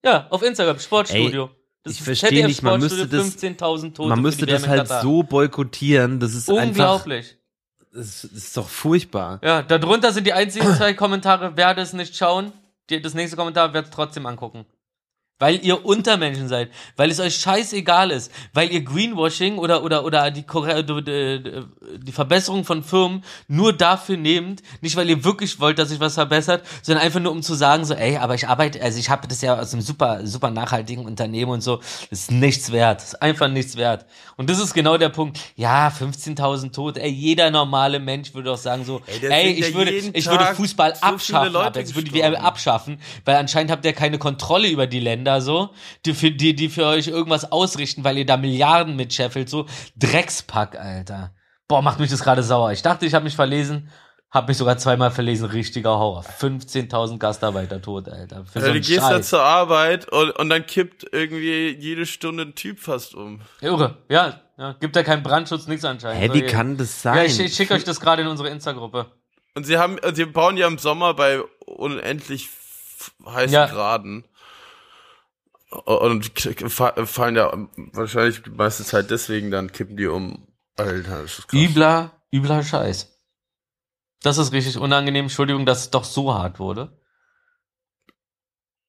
Speaker 1: Ja, auf Instagram, Sportstudio. Das
Speaker 2: Ich verstehe nicht, man
Speaker 1: Sportstudio,
Speaker 2: müsste das-
Speaker 1: 15.000 Tote
Speaker 2: Man müsste das halt so boykottieren, das ist einfach,
Speaker 1: Unglaublich.
Speaker 2: das ist doch furchtbar.
Speaker 1: Ja, darunter sind die einzigen zwei Kommentare, werde es nicht schauen. Die, das nächste Kommentar wird es trotzdem angucken. Weil ihr Untermenschen seid, weil es euch scheißegal ist, weil ihr Greenwashing oder oder oder die, Korre- die, Verbesserung von Firmen nur dafür nehmt, nicht weil ihr wirklich wollt, dass sich was verbessert, sondern einfach nur um zu sagen so, ey, aber ich arbeite, also ich habe das ja aus einem super super nachhaltigen Unternehmen und so, das ist nichts wert, das ist einfach nichts wert. Und das ist genau der Punkt. Ja, 15.000 Tote, ey, jeder normale Mensch würde doch sagen so,
Speaker 3: Ey,
Speaker 1: ey,
Speaker 3: sind ja
Speaker 1: ich würde ich würde
Speaker 3: Tag
Speaker 1: Fußball
Speaker 3: so
Speaker 1: abschaffen, ab jetzt würde die WM abschaffen, weil anscheinend habt ihr keine Kontrolle über die Länder so, die für, die, die für euch irgendwas ausrichten, weil ihr da Milliarden mit scheffelt, so Dreckspack, Alter. Boah, macht mich das gerade sauer. Ich dachte, ich habe mich verlesen, habe mich sogar zweimal verlesen, richtiger Horror. 15.000 Gastarbeiter tot, Alter. Für so
Speaker 3: Ja, du gehst da zur Arbeit und, und dann kippt irgendwie jede Stunde ein Typ fast um.
Speaker 1: Irre, ja, ja. Gibt ja keinen Brandschutz, nichts anscheinend.
Speaker 2: Hä,
Speaker 1: So,
Speaker 2: wie
Speaker 1: ihr-
Speaker 2: kann das sein?
Speaker 1: Ja, ich, ich schicke euch das gerade in unsere Insta-Gruppe.
Speaker 3: Und sie haben, sie bauen ja im Sommer bei unendlich heißen
Speaker 1: Ja.
Speaker 3: Graden. Und fallen ja wahrscheinlich die meiste Zeit deswegen dann kippen die um. Alter, das ist krass.
Speaker 1: Übler, übler Scheiß. Das ist richtig unangenehm. Entschuldigung, dass es doch so hart wurde.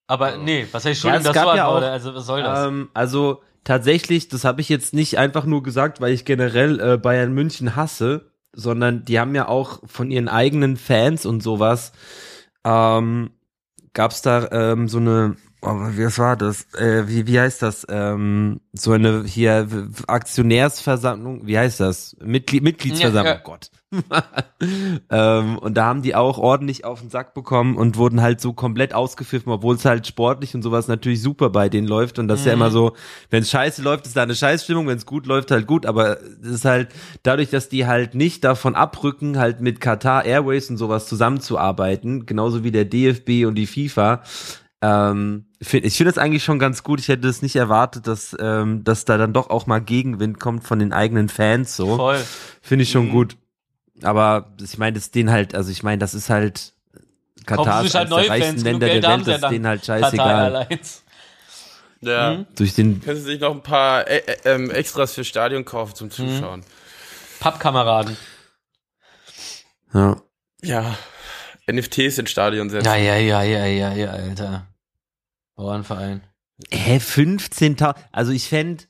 Speaker 1: Aber nee, was heißt
Speaker 2: Ja,
Speaker 1: Entschuldigung,
Speaker 2: es
Speaker 1: dass
Speaker 2: gab
Speaker 1: so hart
Speaker 2: ja auch,
Speaker 1: wurde? Also was soll das?
Speaker 2: Ähm, also tatsächlich, das habe ich jetzt nicht einfach nur gesagt, weil ich generell äh, Bayern München hasse, sondern die haben ja auch von ihren eigenen Fans und sowas, ähm, gab's da ähm, so eine, oh, wie was war das? Äh, wie, wie heißt das? Ähm, so eine hier Aktionärsversammlung, wie heißt das? Mitglied, Mitgliedsversammlung,
Speaker 1: Ja, ja.
Speaker 2: Gott. ähm, und da haben die auch ordentlich auf den Sack bekommen und wurden halt so komplett ausgepfiffen, obwohl es halt sportlich und sowas natürlich super bei denen läuft. Und das ist ja
Speaker 1: Mhm.
Speaker 2: immer so, wenn es scheiße läuft, ist da eine Scheißstimmung, wenn es gut läuft, halt gut. Aber es ist halt dadurch, dass die halt nicht davon abrücken, halt mit Qatar Airways und sowas zusammenzuarbeiten, genauso wie der DFB und die FIFA. Ähm, ich finde das eigentlich schon ganz gut. Ich hätte es nicht erwartet, dass, ähm, dass da dann doch auch mal Gegenwind kommt von den eigenen Fans. So
Speaker 1: Voll.
Speaker 2: finde ich schon
Speaker 3: Mhm.
Speaker 2: gut. Aber ich meine, das ist denen halt, also ich meine, das ist halt Katar
Speaker 1: Kaufen
Speaker 2: ist
Speaker 1: halt
Speaker 2: der
Speaker 1: neue
Speaker 2: reichsten Länder der Welt, das ist denen halt scheißegal.
Speaker 3: Ja.
Speaker 1: Mhm.
Speaker 2: Durch den,
Speaker 3: Können sie sich noch ein paar äh, äh, ähm, Extras für Stadion kaufen zum Zuschauen.
Speaker 1: Pappkameraden.
Speaker 2: ja.
Speaker 3: Ja. NFTs in Stadion setzen.
Speaker 1: Ja, ja, ja, ja, ja, ja, Alter. Bauernverein.
Speaker 2: Hä, 15.000, also ich fänd,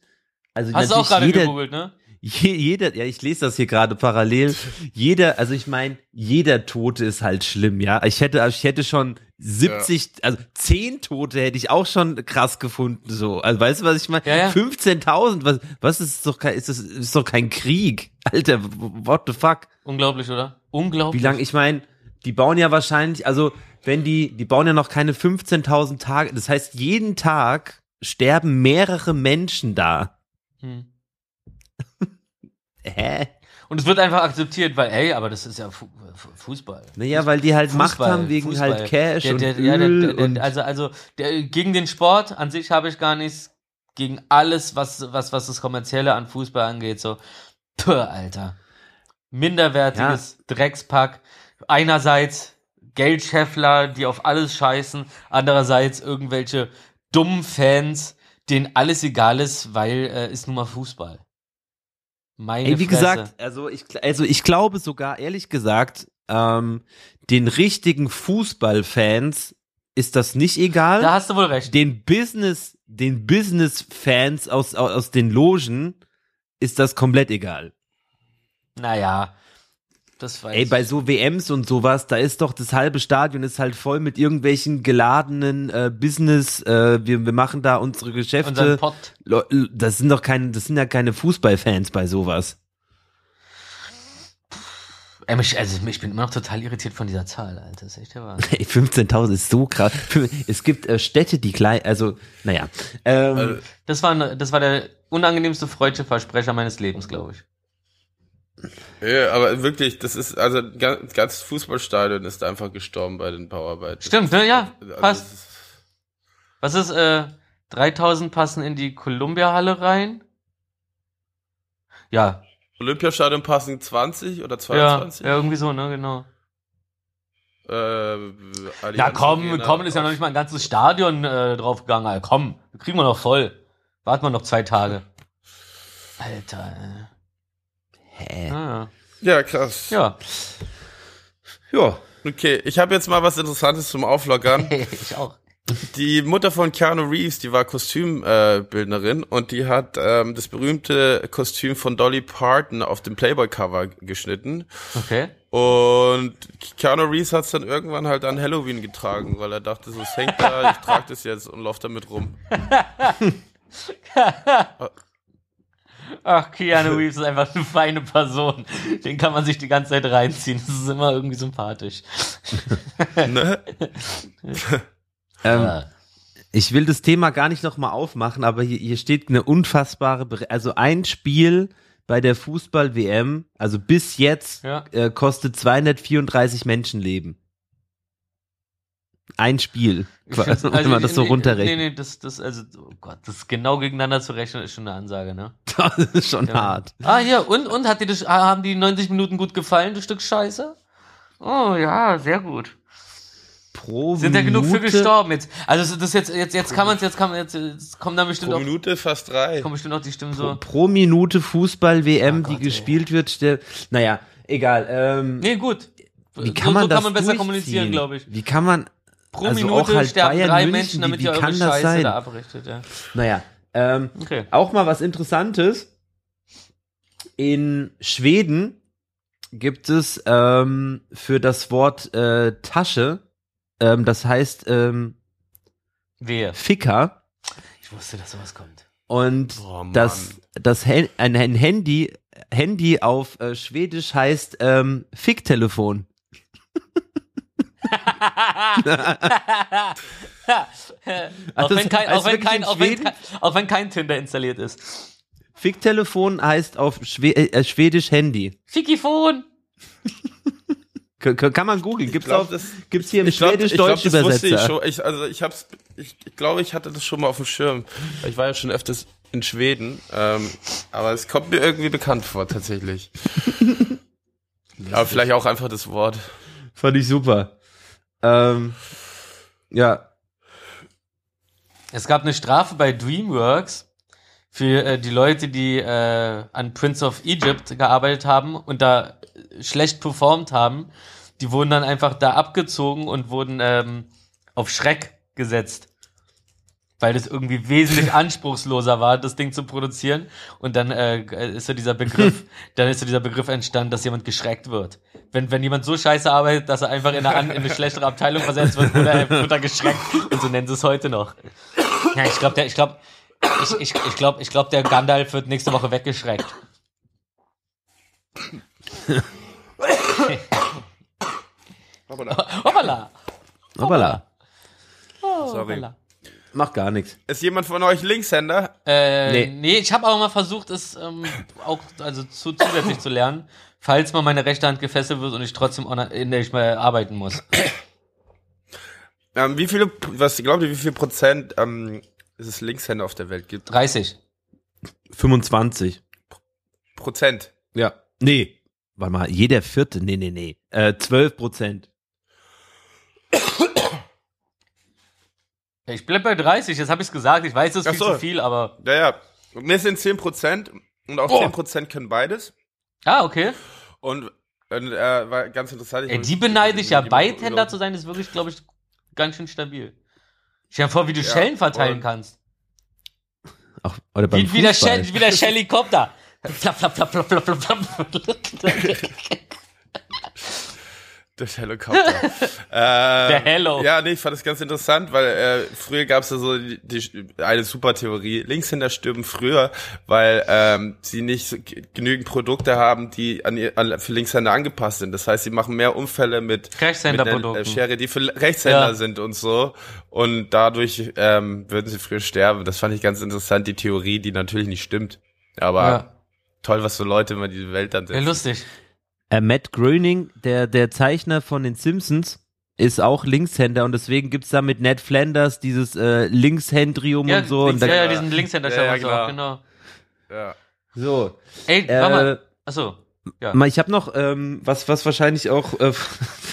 Speaker 2: also
Speaker 1: Hast du auch gerade
Speaker 2: jeder,
Speaker 1: gegoogelt, ne?
Speaker 2: je, jeder, ja, ich lese das hier gerade parallel. Jeder, also ich meine, jeder Tote ist halt schlimm, ja. Ich hätte, ich hätte schon 70, also 10 Tote hätte ich auch schon krass gefunden, so. Also weißt du, was ich meine?
Speaker 1: Ja, ja.
Speaker 2: 15.000, was, was ist doch kein, ist das, ist doch kein Krieg. Alter, what the fuck?
Speaker 1: Unglaublich, oder? Unglaublich.
Speaker 2: Wie lange, ich meine, die bauen ja wahrscheinlich, also wenn die, die bauen ja noch keine 15.000 Tage, das heißt, jeden Tag sterben mehrere Menschen da.
Speaker 1: Hm.
Speaker 2: Hä?
Speaker 1: Und es wird einfach akzeptiert, weil, ey, aber das ist ja Fu Fu- Fußball.
Speaker 2: Naja, weil die halt Macht
Speaker 1: Fußball,
Speaker 2: haben wegen
Speaker 1: Fußball.
Speaker 2: halt Cash
Speaker 1: der,
Speaker 2: und
Speaker 1: der,
Speaker 2: Öl
Speaker 1: ja, der,
Speaker 2: und
Speaker 1: also also gegen den Sport an sich habe ich gar nichts gegen alles was was was das kommerzielle an Fußball angeht so Puh, Alter minderwertiges Dreckspack einerseits Geldscheffler die auf alles scheißen andererseits irgendwelche dummen Fans denen alles egal ist weil äh, ist nun mal Fußball meine
Speaker 2: Ey, wie
Speaker 1: Fresse.
Speaker 2: gesagt, also ich, also ich glaube sogar, ehrlich gesagt, ähm, den richtigen Fußballfans ist das nicht egal.
Speaker 1: da hast du wohl recht
Speaker 2: den Business, den Business-Fans aus, aus, aus den Logen ist das komplett egal.
Speaker 1: naja das weiß
Speaker 2: Ey, bei so WMs und sowas, da ist doch das halbe Stadion ist halt voll mit irgendwelchen geladenen äh, Business, äh, wir, wir machen da unsere Geschäfte. Leu- Das sind doch keine, das sind ja keine Fußballfans bei sowas.
Speaker 1: Ey, mich, also ich bin immer noch total irritiert von dieser Zahl, Alter. Das ist echt der Wahnsinn.
Speaker 2: Ey, 15.000 ist so krass. Es gibt äh, Städte, die klein, also, naja. Ähm,
Speaker 1: Das war, das war der unangenehmste freudsche Versprecher meines Lebens, glaube ich.
Speaker 3: Ja, aber wirklich, das ist, also ganz, ganz Fußballstadion ist einfach gestorben bei den Bauarbeiten.
Speaker 1: Stimmt, ne? Ja,
Speaker 3: Also,
Speaker 1: passt.
Speaker 3: ist-
Speaker 1: Was ist, äh, 3000 passen in die Columbia-Halle rein? Ja,
Speaker 3: Olympiastadion passen 20 oder
Speaker 1: ja,
Speaker 3: 22?
Speaker 1: ja, irgendwie so, ne, genau.
Speaker 3: Äh,
Speaker 1: Ja, komm, komm, ist ja noch nicht mal ein ganzes Stadion äh, draufgegangen. Alter. Komm, kriegen wir noch voll. Warten wir noch zwei Tage. Alter.
Speaker 2: Hä?
Speaker 1: Ah,
Speaker 3: Ja, krass.
Speaker 1: ja.
Speaker 3: Ja. Okay, ich habe jetzt mal was Interessantes zum Auflockern.
Speaker 1: ich auch.
Speaker 3: Die Mutter von Keanu Reeves, die war Kostümbildnerin äh, und die hat ähm, das berühmte Kostüm von Dolly Parton auf dem Playboy-Cover geschnitten.
Speaker 1: Okay.
Speaker 3: Und Keanu Reeves hat es dann irgendwann halt an Halloween getragen, weil er dachte, so es hängt da, ich trage das jetzt und lauf damit rum.
Speaker 1: Ach, Keanu Reeves ist einfach eine feine Person. Den kann man sich die ganze Zeit reinziehen. Das ist immer irgendwie sympathisch.
Speaker 3: Ne?
Speaker 2: Ähm, ich will das Thema gar nicht nochmal aufmachen, aber hier, hier steht eine unfassbare, Bere also ein Spiel bei der Fußball-WM, also bis jetzt,
Speaker 1: Ja.
Speaker 2: äh, kostet 234 Menschenleben. Ein Spiel,
Speaker 1: find's-
Speaker 2: wenn man das so
Speaker 1: nee,
Speaker 2: runterrechnet.
Speaker 1: Nee, nee, das, das, also, oh Gott, das genau gegeneinander zu rechnen, ist schon eine Ansage, ne?
Speaker 2: Das ist schon
Speaker 1: Ja.
Speaker 2: hart.
Speaker 1: Ah, hier, und, und, hat dir das, haben die 90 Minuten gut gefallen, du Stück Scheiße? Oh, ja, sehr gut.
Speaker 2: Pro
Speaker 1: Sind ja genug für
Speaker 2: Minute-
Speaker 1: gestorben jetzt. Also, das jetzt, jetzt, jetzt kann man es, jetzt kann man, jetzt, jetzt kommen da bestimmt
Speaker 3: Pro
Speaker 1: auch,
Speaker 3: Minute fast drei.
Speaker 1: kommen bestimmt auch die Stimmen
Speaker 2: Pro,
Speaker 1: so.
Speaker 2: pro Minute Fußball-WM,
Speaker 1: Oh
Speaker 2: die
Speaker 1: ey.
Speaker 2: gespielt wird, stell- naja, egal. Ähm,
Speaker 1: Nee, gut.
Speaker 2: wie kann
Speaker 1: so,
Speaker 2: man
Speaker 1: so
Speaker 2: das
Speaker 1: kann man besser kommunizieren, glaube ich.
Speaker 2: Wie kann man,
Speaker 1: Pro
Speaker 2: Also
Speaker 1: Minute
Speaker 2: auch halt
Speaker 1: sterben
Speaker 2: Bayern
Speaker 1: drei
Speaker 2: München,
Speaker 1: Menschen, damit
Speaker 2: wie-
Speaker 1: ihr
Speaker 2: wie
Speaker 1: eure
Speaker 2: kann das
Speaker 1: Scheiße
Speaker 2: sein?
Speaker 1: da abrichtet, ja.
Speaker 2: naja, ähm,
Speaker 1: Okay.
Speaker 2: Auch mal was Interessantes. In Schweden gibt es ähm, für das Wort äh, Tasche, ähm, das heißt ähm,
Speaker 1: Wehe.
Speaker 2: Ficker.
Speaker 1: Ich wusste, dass sowas kommt.
Speaker 2: Und
Speaker 3: Oh,
Speaker 2: das, das ein, ein Handy, Handy auf äh, Schwedisch heißt ähm, Ficktelefon.
Speaker 1: auch, wenn kein,
Speaker 2: heißt
Speaker 1: auch, wenn
Speaker 2: wirklich
Speaker 1: kein,
Speaker 2: in
Speaker 1: auch, wenn
Speaker 2: Schweden?
Speaker 1: kein, auch wenn kein Tinder installiert ist.
Speaker 2: Ficktelefon heißt auf Schwe äh, Schwedisch Handy.
Speaker 1: Fickifon!
Speaker 2: Kann man googeln. Gibt's,
Speaker 3: glaub,
Speaker 2: auf,
Speaker 3: das-
Speaker 2: gibt's hier im
Speaker 3: ich
Speaker 2: Schwedisch-Deutsch
Speaker 3: wusste ich
Speaker 2: Übersetzer.
Speaker 3: schon. Ich, also ich hab's, ich, ich glaube, ich hatte das schon mal auf dem Schirm. Ich war ja schon öfters in Schweden, ähm, aber es kommt mir irgendwie bekannt vor, tatsächlich. aber vielleicht auch einfach das Wort.
Speaker 2: Fand ich super. Ähm, ja,
Speaker 1: Es gab eine Strafe bei DreamWorks für äh, die Leute, die äh, an Prince of Egypt gearbeitet haben und da schlecht performt haben. Die wurden dann einfach da abgezogen und wurden ähm, auf Schreck gesetzt. Weil das irgendwie wesentlich anspruchsloser war, das Ding zu produzieren. Und dann äh, ist so dieser Begriff, dann ist so dieser Begriff entstanden, dass jemand geschreckt wird. Wenn, wenn jemand so scheiße arbeitet, dass er einfach in eine, in eine schlechtere Abteilung versetzt wird, wird er, wird er geschreckt. Und so nennen sie es heute noch. Ja, ich glaube, der, ich glaube, ich, ich, ich glaube, ich glaube, der Gandalf wird nächste Woche weggeschreckt. Hoppala!
Speaker 2: hoppala.
Speaker 3: Sorry.
Speaker 1: Hoppala.
Speaker 2: Macht gar nichts.
Speaker 3: Ist jemand von euch Linkshänder?
Speaker 1: Äh, nee.
Speaker 2: Nee.
Speaker 1: ich habe aber mal versucht, es ähm, auch also zu, zusätzlich zu lernen, falls mal meine rechte Hand gefesselt wird und ich trotzdem auch, in der ich mal arbeiten muss.
Speaker 3: Ähm, wie viele, was glaubt ihr, wie viel Prozent ähm, es Linkshänder auf der Welt gibt?
Speaker 1: 30.
Speaker 2: 25.
Speaker 3: Prozent.
Speaker 2: Ja. Nee. Warte mal, jeder vierte, nee, nee, nee. Äh, 12 Prozent.
Speaker 1: Ich bleib bei 30, jetzt habe ich es gesagt. Ich weiß, das ist
Speaker 3: Ach
Speaker 1: viel
Speaker 3: so.
Speaker 1: zu viel, aber.
Speaker 3: Ja, ja. Und mir sind 10 Prozent und auch
Speaker 1: Oh.
Speaker 3: 10 Prozent können beides.
Speaker 1: Ah, okay.
Speaker 3: Und äh, war ganz interessant.
Speaker 1: Ey, die beneide ich ja. Beidhänder zu sein, ist wirklich, glaube ich, ganz schön stabil. Stell dir vor, wie du Schellen verteilen kannst.
Speaker 2: Auch, oder beim
Speaker 1: Wie, wie, der
Speaker 2: Fußball.
Speaker 1: Shell, wie der Shellikopter. Flap, flap, flap, flap, flap, flap,
Speaker 3: Der Helikopter. äh,
Speaker 1: Der Hello.
Speaker 3: Ja, nee, ich fand das ganz interessant, weil äh, früher gab's ja so die, die, eine super Theorie. Linkshänder stirben früher, weil ähm, sie nicht genügend Produkte haben, die an, an für Linkshänder angepasst sind. Das heißt, sie machen mehr Unfälle mit, einer
Speaker 1: Rechtshänderprodukten.
Speaker 3: äh, Schere, die für Rechtshänder
Speaker 1: Ja.
Speaker 3: sind und so. Und dadurch ähm, würden sie früher sterben. Das fand ich ganz interessant, die Theorie, die natürlich nicht stimmt. Aber
Speaker 1: Ja.
Speaker 3: toll, was so Leute immer diese Welt dann
Speaker 1: Ja,
Speaker 3: setzen.
Speaker 1: lustig.
Speaker 2: Äh, Matt Groening, der, der Zeichner von den Simpsons, ist auch Linkshänder und deswegen gibt's da mit Ned Flanders dieses äh, Linkshändrium
Speaker 1: Ja,
Speaker 2: und so. Und
Speaker 1: ja,
Speaker 2: da,
Speaker 1: ja, diesen Linkshänder
Speaker 3: Ja, ja,
Speaker 1: ja,
Speaker 3: genau.
Speaker 1: genau.
Speaker 3: Ja.
Speaker 2: so.
Speaker 1: Ey,
Speaker 2: Äh,
Speaker 1: warte mal. Achso. Ja.
Speaker 2: Mal, Ich habe noch ähm, was, was wahrscheinlich auch äh,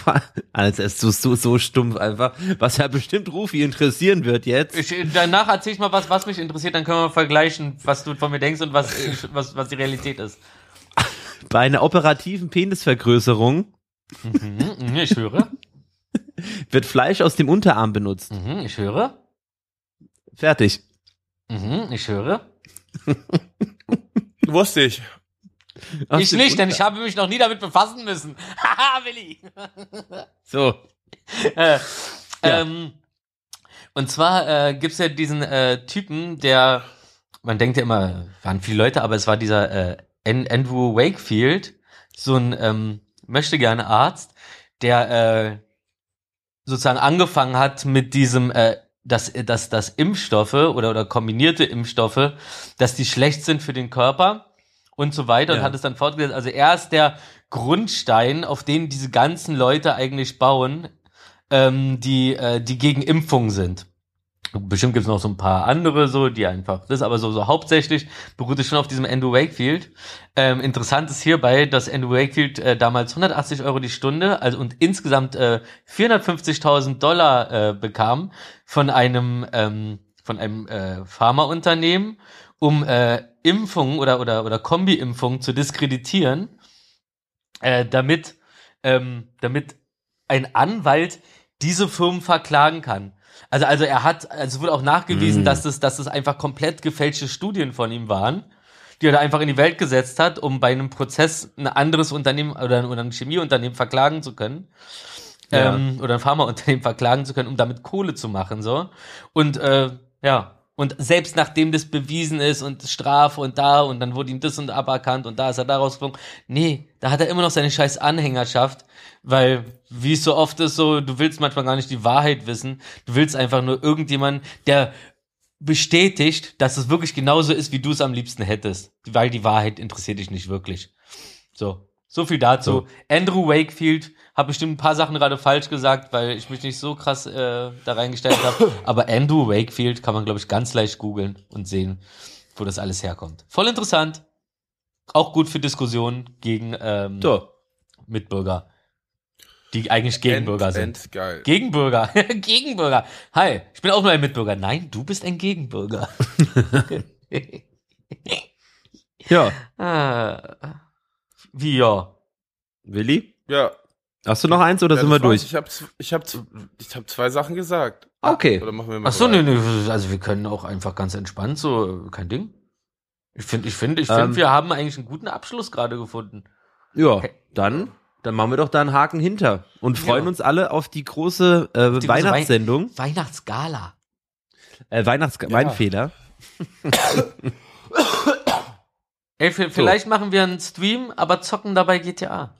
Speaker 2: Alles ist so, so, so stumpf einfach, was ja bestimmt Rufi interessieren wird jetzt.
Speaker 1: Ich, danach erzähl ich mal was, was mich interessiert, dann können wir vergleichen, was du von mir denkst und was, was, was die Realität ist.
Speaker 2: Bei einer operativen Penisvergrößerung
Speaker 1: Mhm, ich höre.
Speaker 2: wird Fleisch aus dem Unterarm benutzt.
Speaker 1: Mhm, ich höre.
Speaker 2: Fertig.
Speaker 1: Mhm, ich höre.
Speaker 3: Wusste ich.
Speaker 2: Aus
Speaker 1: ich nicht, denn ich habe mich noch nie damit befassen müssen. Haha, Willi.
Speaker 2: So.
Speaker 1: äh,
Speaker 2: Ja.
Speaker 1: ähm, und zwar äh, gibt's ja diesen äh, Typen, der, man denkt ja immer, waren viele Leute, aber es war dieser äh, Andrew Wakefield, so ein ähm, möchte gerne Arzt, der äh, sozusagen angefangen hat mit diesem, äh, dass, dass, dass Impfstoffe oder, oder kombinierte Impfstoffe, dass die schlecht sind für den Körper und so weiter und
Speaker 2: Ja.
Speaker 1: hat es dann fortgesetzt. Also er ist der Grundstein, auf den diese ganzen Leute eigentlich bauen, ähm, die, äh, die gegen Impfungen sind. Bestimmt gibt's noch so ein paar andere, so, die einfach, das aber so, so hauptsächlich beruht es schon auf diesem Andrew Wakefield. Ähm, interessant ist hierbei, dass Andrew Wakefield äh, damals 180 Euro die Stunde, also und insgesamt äh, 450.000 Dollar äh, bekam von einem, ähm, von einem äh, Pharmaunternehmen, um äh, Impfungen oder, oder, oder Kombi-Impfungen zu diskreditieren, äh, damit, ähm, damit ein Anwalt diese Firmen verklagen kann. Also, also er hat, also es wurde auch nachgewiesen,
Speaker 2: Mm.
Speaker 1: dass das, dass das einfach komplett gefälschte Studien von ihm waren, die er da einfach in die Welt gesetzt hat, um bei einem Prozess ein anderes Unternehmen oder, oder ein Chemieunternehmen verklagen zu können.
Speaker 2: Ja.
Speaker 1: Ähm, oder ein Pharmaunternehmen verklagen zu können, um damit Kohle zu machen, so. Und, äh, ja. Und selbst nachdem das bewiesen ist und Strafe und da und dann wurde ihm das und aberkannt und da ist er da rausgeflogen. Nee, da hat er immer noch seine scheiß Anhängerschaft, weil, wie es so oft ist, so, du willst manchmal gar nicht die Wahrheit wissen. Du willst einfach nur irgendjemanden, der bestätigt, dass es wirklich genauso ist, wie du es am liebsten hättest. Weil die Wahrheit interessiert dich nicht wirklich. So. So viel dazu.
Speaker 2: So.
Speaker 1: Andrew Wakefield hat bestimmt ein paar Sachen gerade falsch gesagt, weil ich mich nicht so krass äh, da reingestellt habe. Aber Andrew Wakefield kann man, glaube ich, ganz leicht googeln und sehen, wo das alles herkommt. Voll interessant. Auch gut für Diskussionen gegen ähm,
Speaker 2: So.
Speaker 1: Mitbürger, die eigentlich Gegenbürger sind.
Speaker 3: End, geil.
Speaker 1: Gegenbürger. Gegenbürger. Hi, ich bin auch nur ein Mitbürger. Nein, du bist ein Gegenbürger.
Speaker 2: Ja.
Speaker 1: ah, wie ja?
Speaker 2: Willi?
Speaker 3: Ja.
Speaker 2: Hast du noch eins oder
Speaker 3: ja,
Speaker 2: sind wir durch?
Speaker 3: Ich habe ich hab, ich hab zwei Sachen gesagt.
Speaker 2: Okay.
Speaker 3: Oder machen wir mal
Speaker 1: Ach so, nee, nee, also wir können auch einfach ganz entspannt so, kein Ding. Ich finde, ich finde, ich
Speaker 2: Ähm.
Speaker 1: finde, wir haben eigentlich einen guten Abschluss gerade gefunden.
Speaker 2: Ja, dann, dann machen wir doch da einen Haken hinter und freuen
Speaker 1: Ja.
Speaker 2: uns alle auf die große äh,
Speaker 1: die große
Speaker 2: Weihnachtssendung.
Speaker 1: Weihnachtsgala.
Speaker 2: Äh, Weihnachts Weinfehler.
Speaker 1: Ey, vielleicht machen wir einen Stream, aber zocken dabei GTA.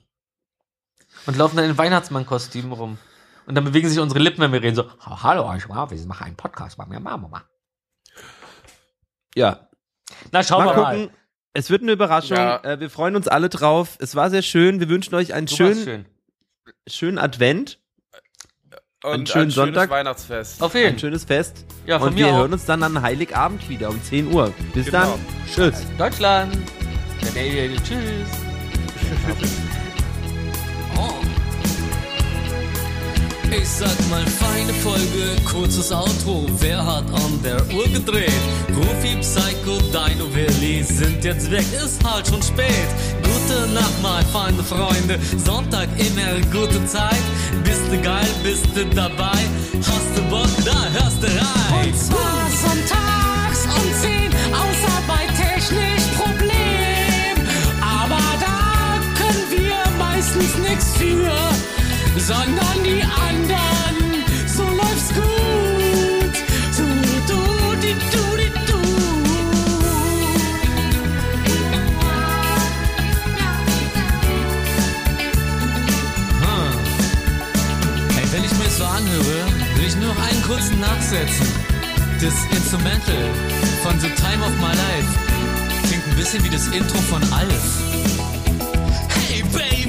Speaker 1: Und laufen dann in Weihnachtsmann-Kostümen rum. Und dann bewegen sich unsere Lippen, wenn wir reden, so, "Ha- hallo, ich war, wir machen einen Podcast bei mir, Mama.
Speaker 2: Ja,
Speaker 1: Na, schauen
Speaker 2: mal
Speaker 1: wir mal.
Speaker 2: Es wird eine Überraschung.
Speaker 3: Ja.
Speaker 2: Äh, wir freuen uns alle drauf. Es war sehr schön. Wir wünschen euch einen
Speaker 1: Du
Speaker 2: schönen,
Speaker 1: schön.
Speaker 2: schönen Advent,
Speaker 3: Und
Speaker 2: Einen schönen
Speaker 3: ein schönes
Speaker 2: Sonntag.
Speaker 3: Weihnachtsfest.
Speaker 1: Auf
Speaker 2: ein
Speaker 1: jeden
Speaker 2: schönes Fest.
Speaker 1: Ja, von
Speaker 2: und
Speaker 1: mir
Speaker 2: wir
Speaker 1: auch.
Speaker 2: hören uns dann an Heiligabend wieder um 10 Uhr. Bis
Speaker 3: Genau.
Speaker 2: dann. Tschüss.
Speaker 1: Deutschland. Tschüss.
Speaker 4: Ich sag mal feine Folge, kurzes Outro. Wer hat an der Uhr gedreht? Rufi, Psycho, Dino, Willi sind jetzt weg, ist halt schon spät. Gute Nacht, mal feine Freunde. Sonntag immer gute Zeit. Bist du geil, bist du dabei? Hast du Bock, da hörst du rein.
Speaker 6: Und zwar sonntags um 10, außer bei technisch Problem. Aber da können wir meistens nichts für, sondern
Speaker 4: kurzen Nachsätzen. Das Instrumental von The Time of My Life klingt ein bisschen wie das Intro von Alf. Hey, Baby!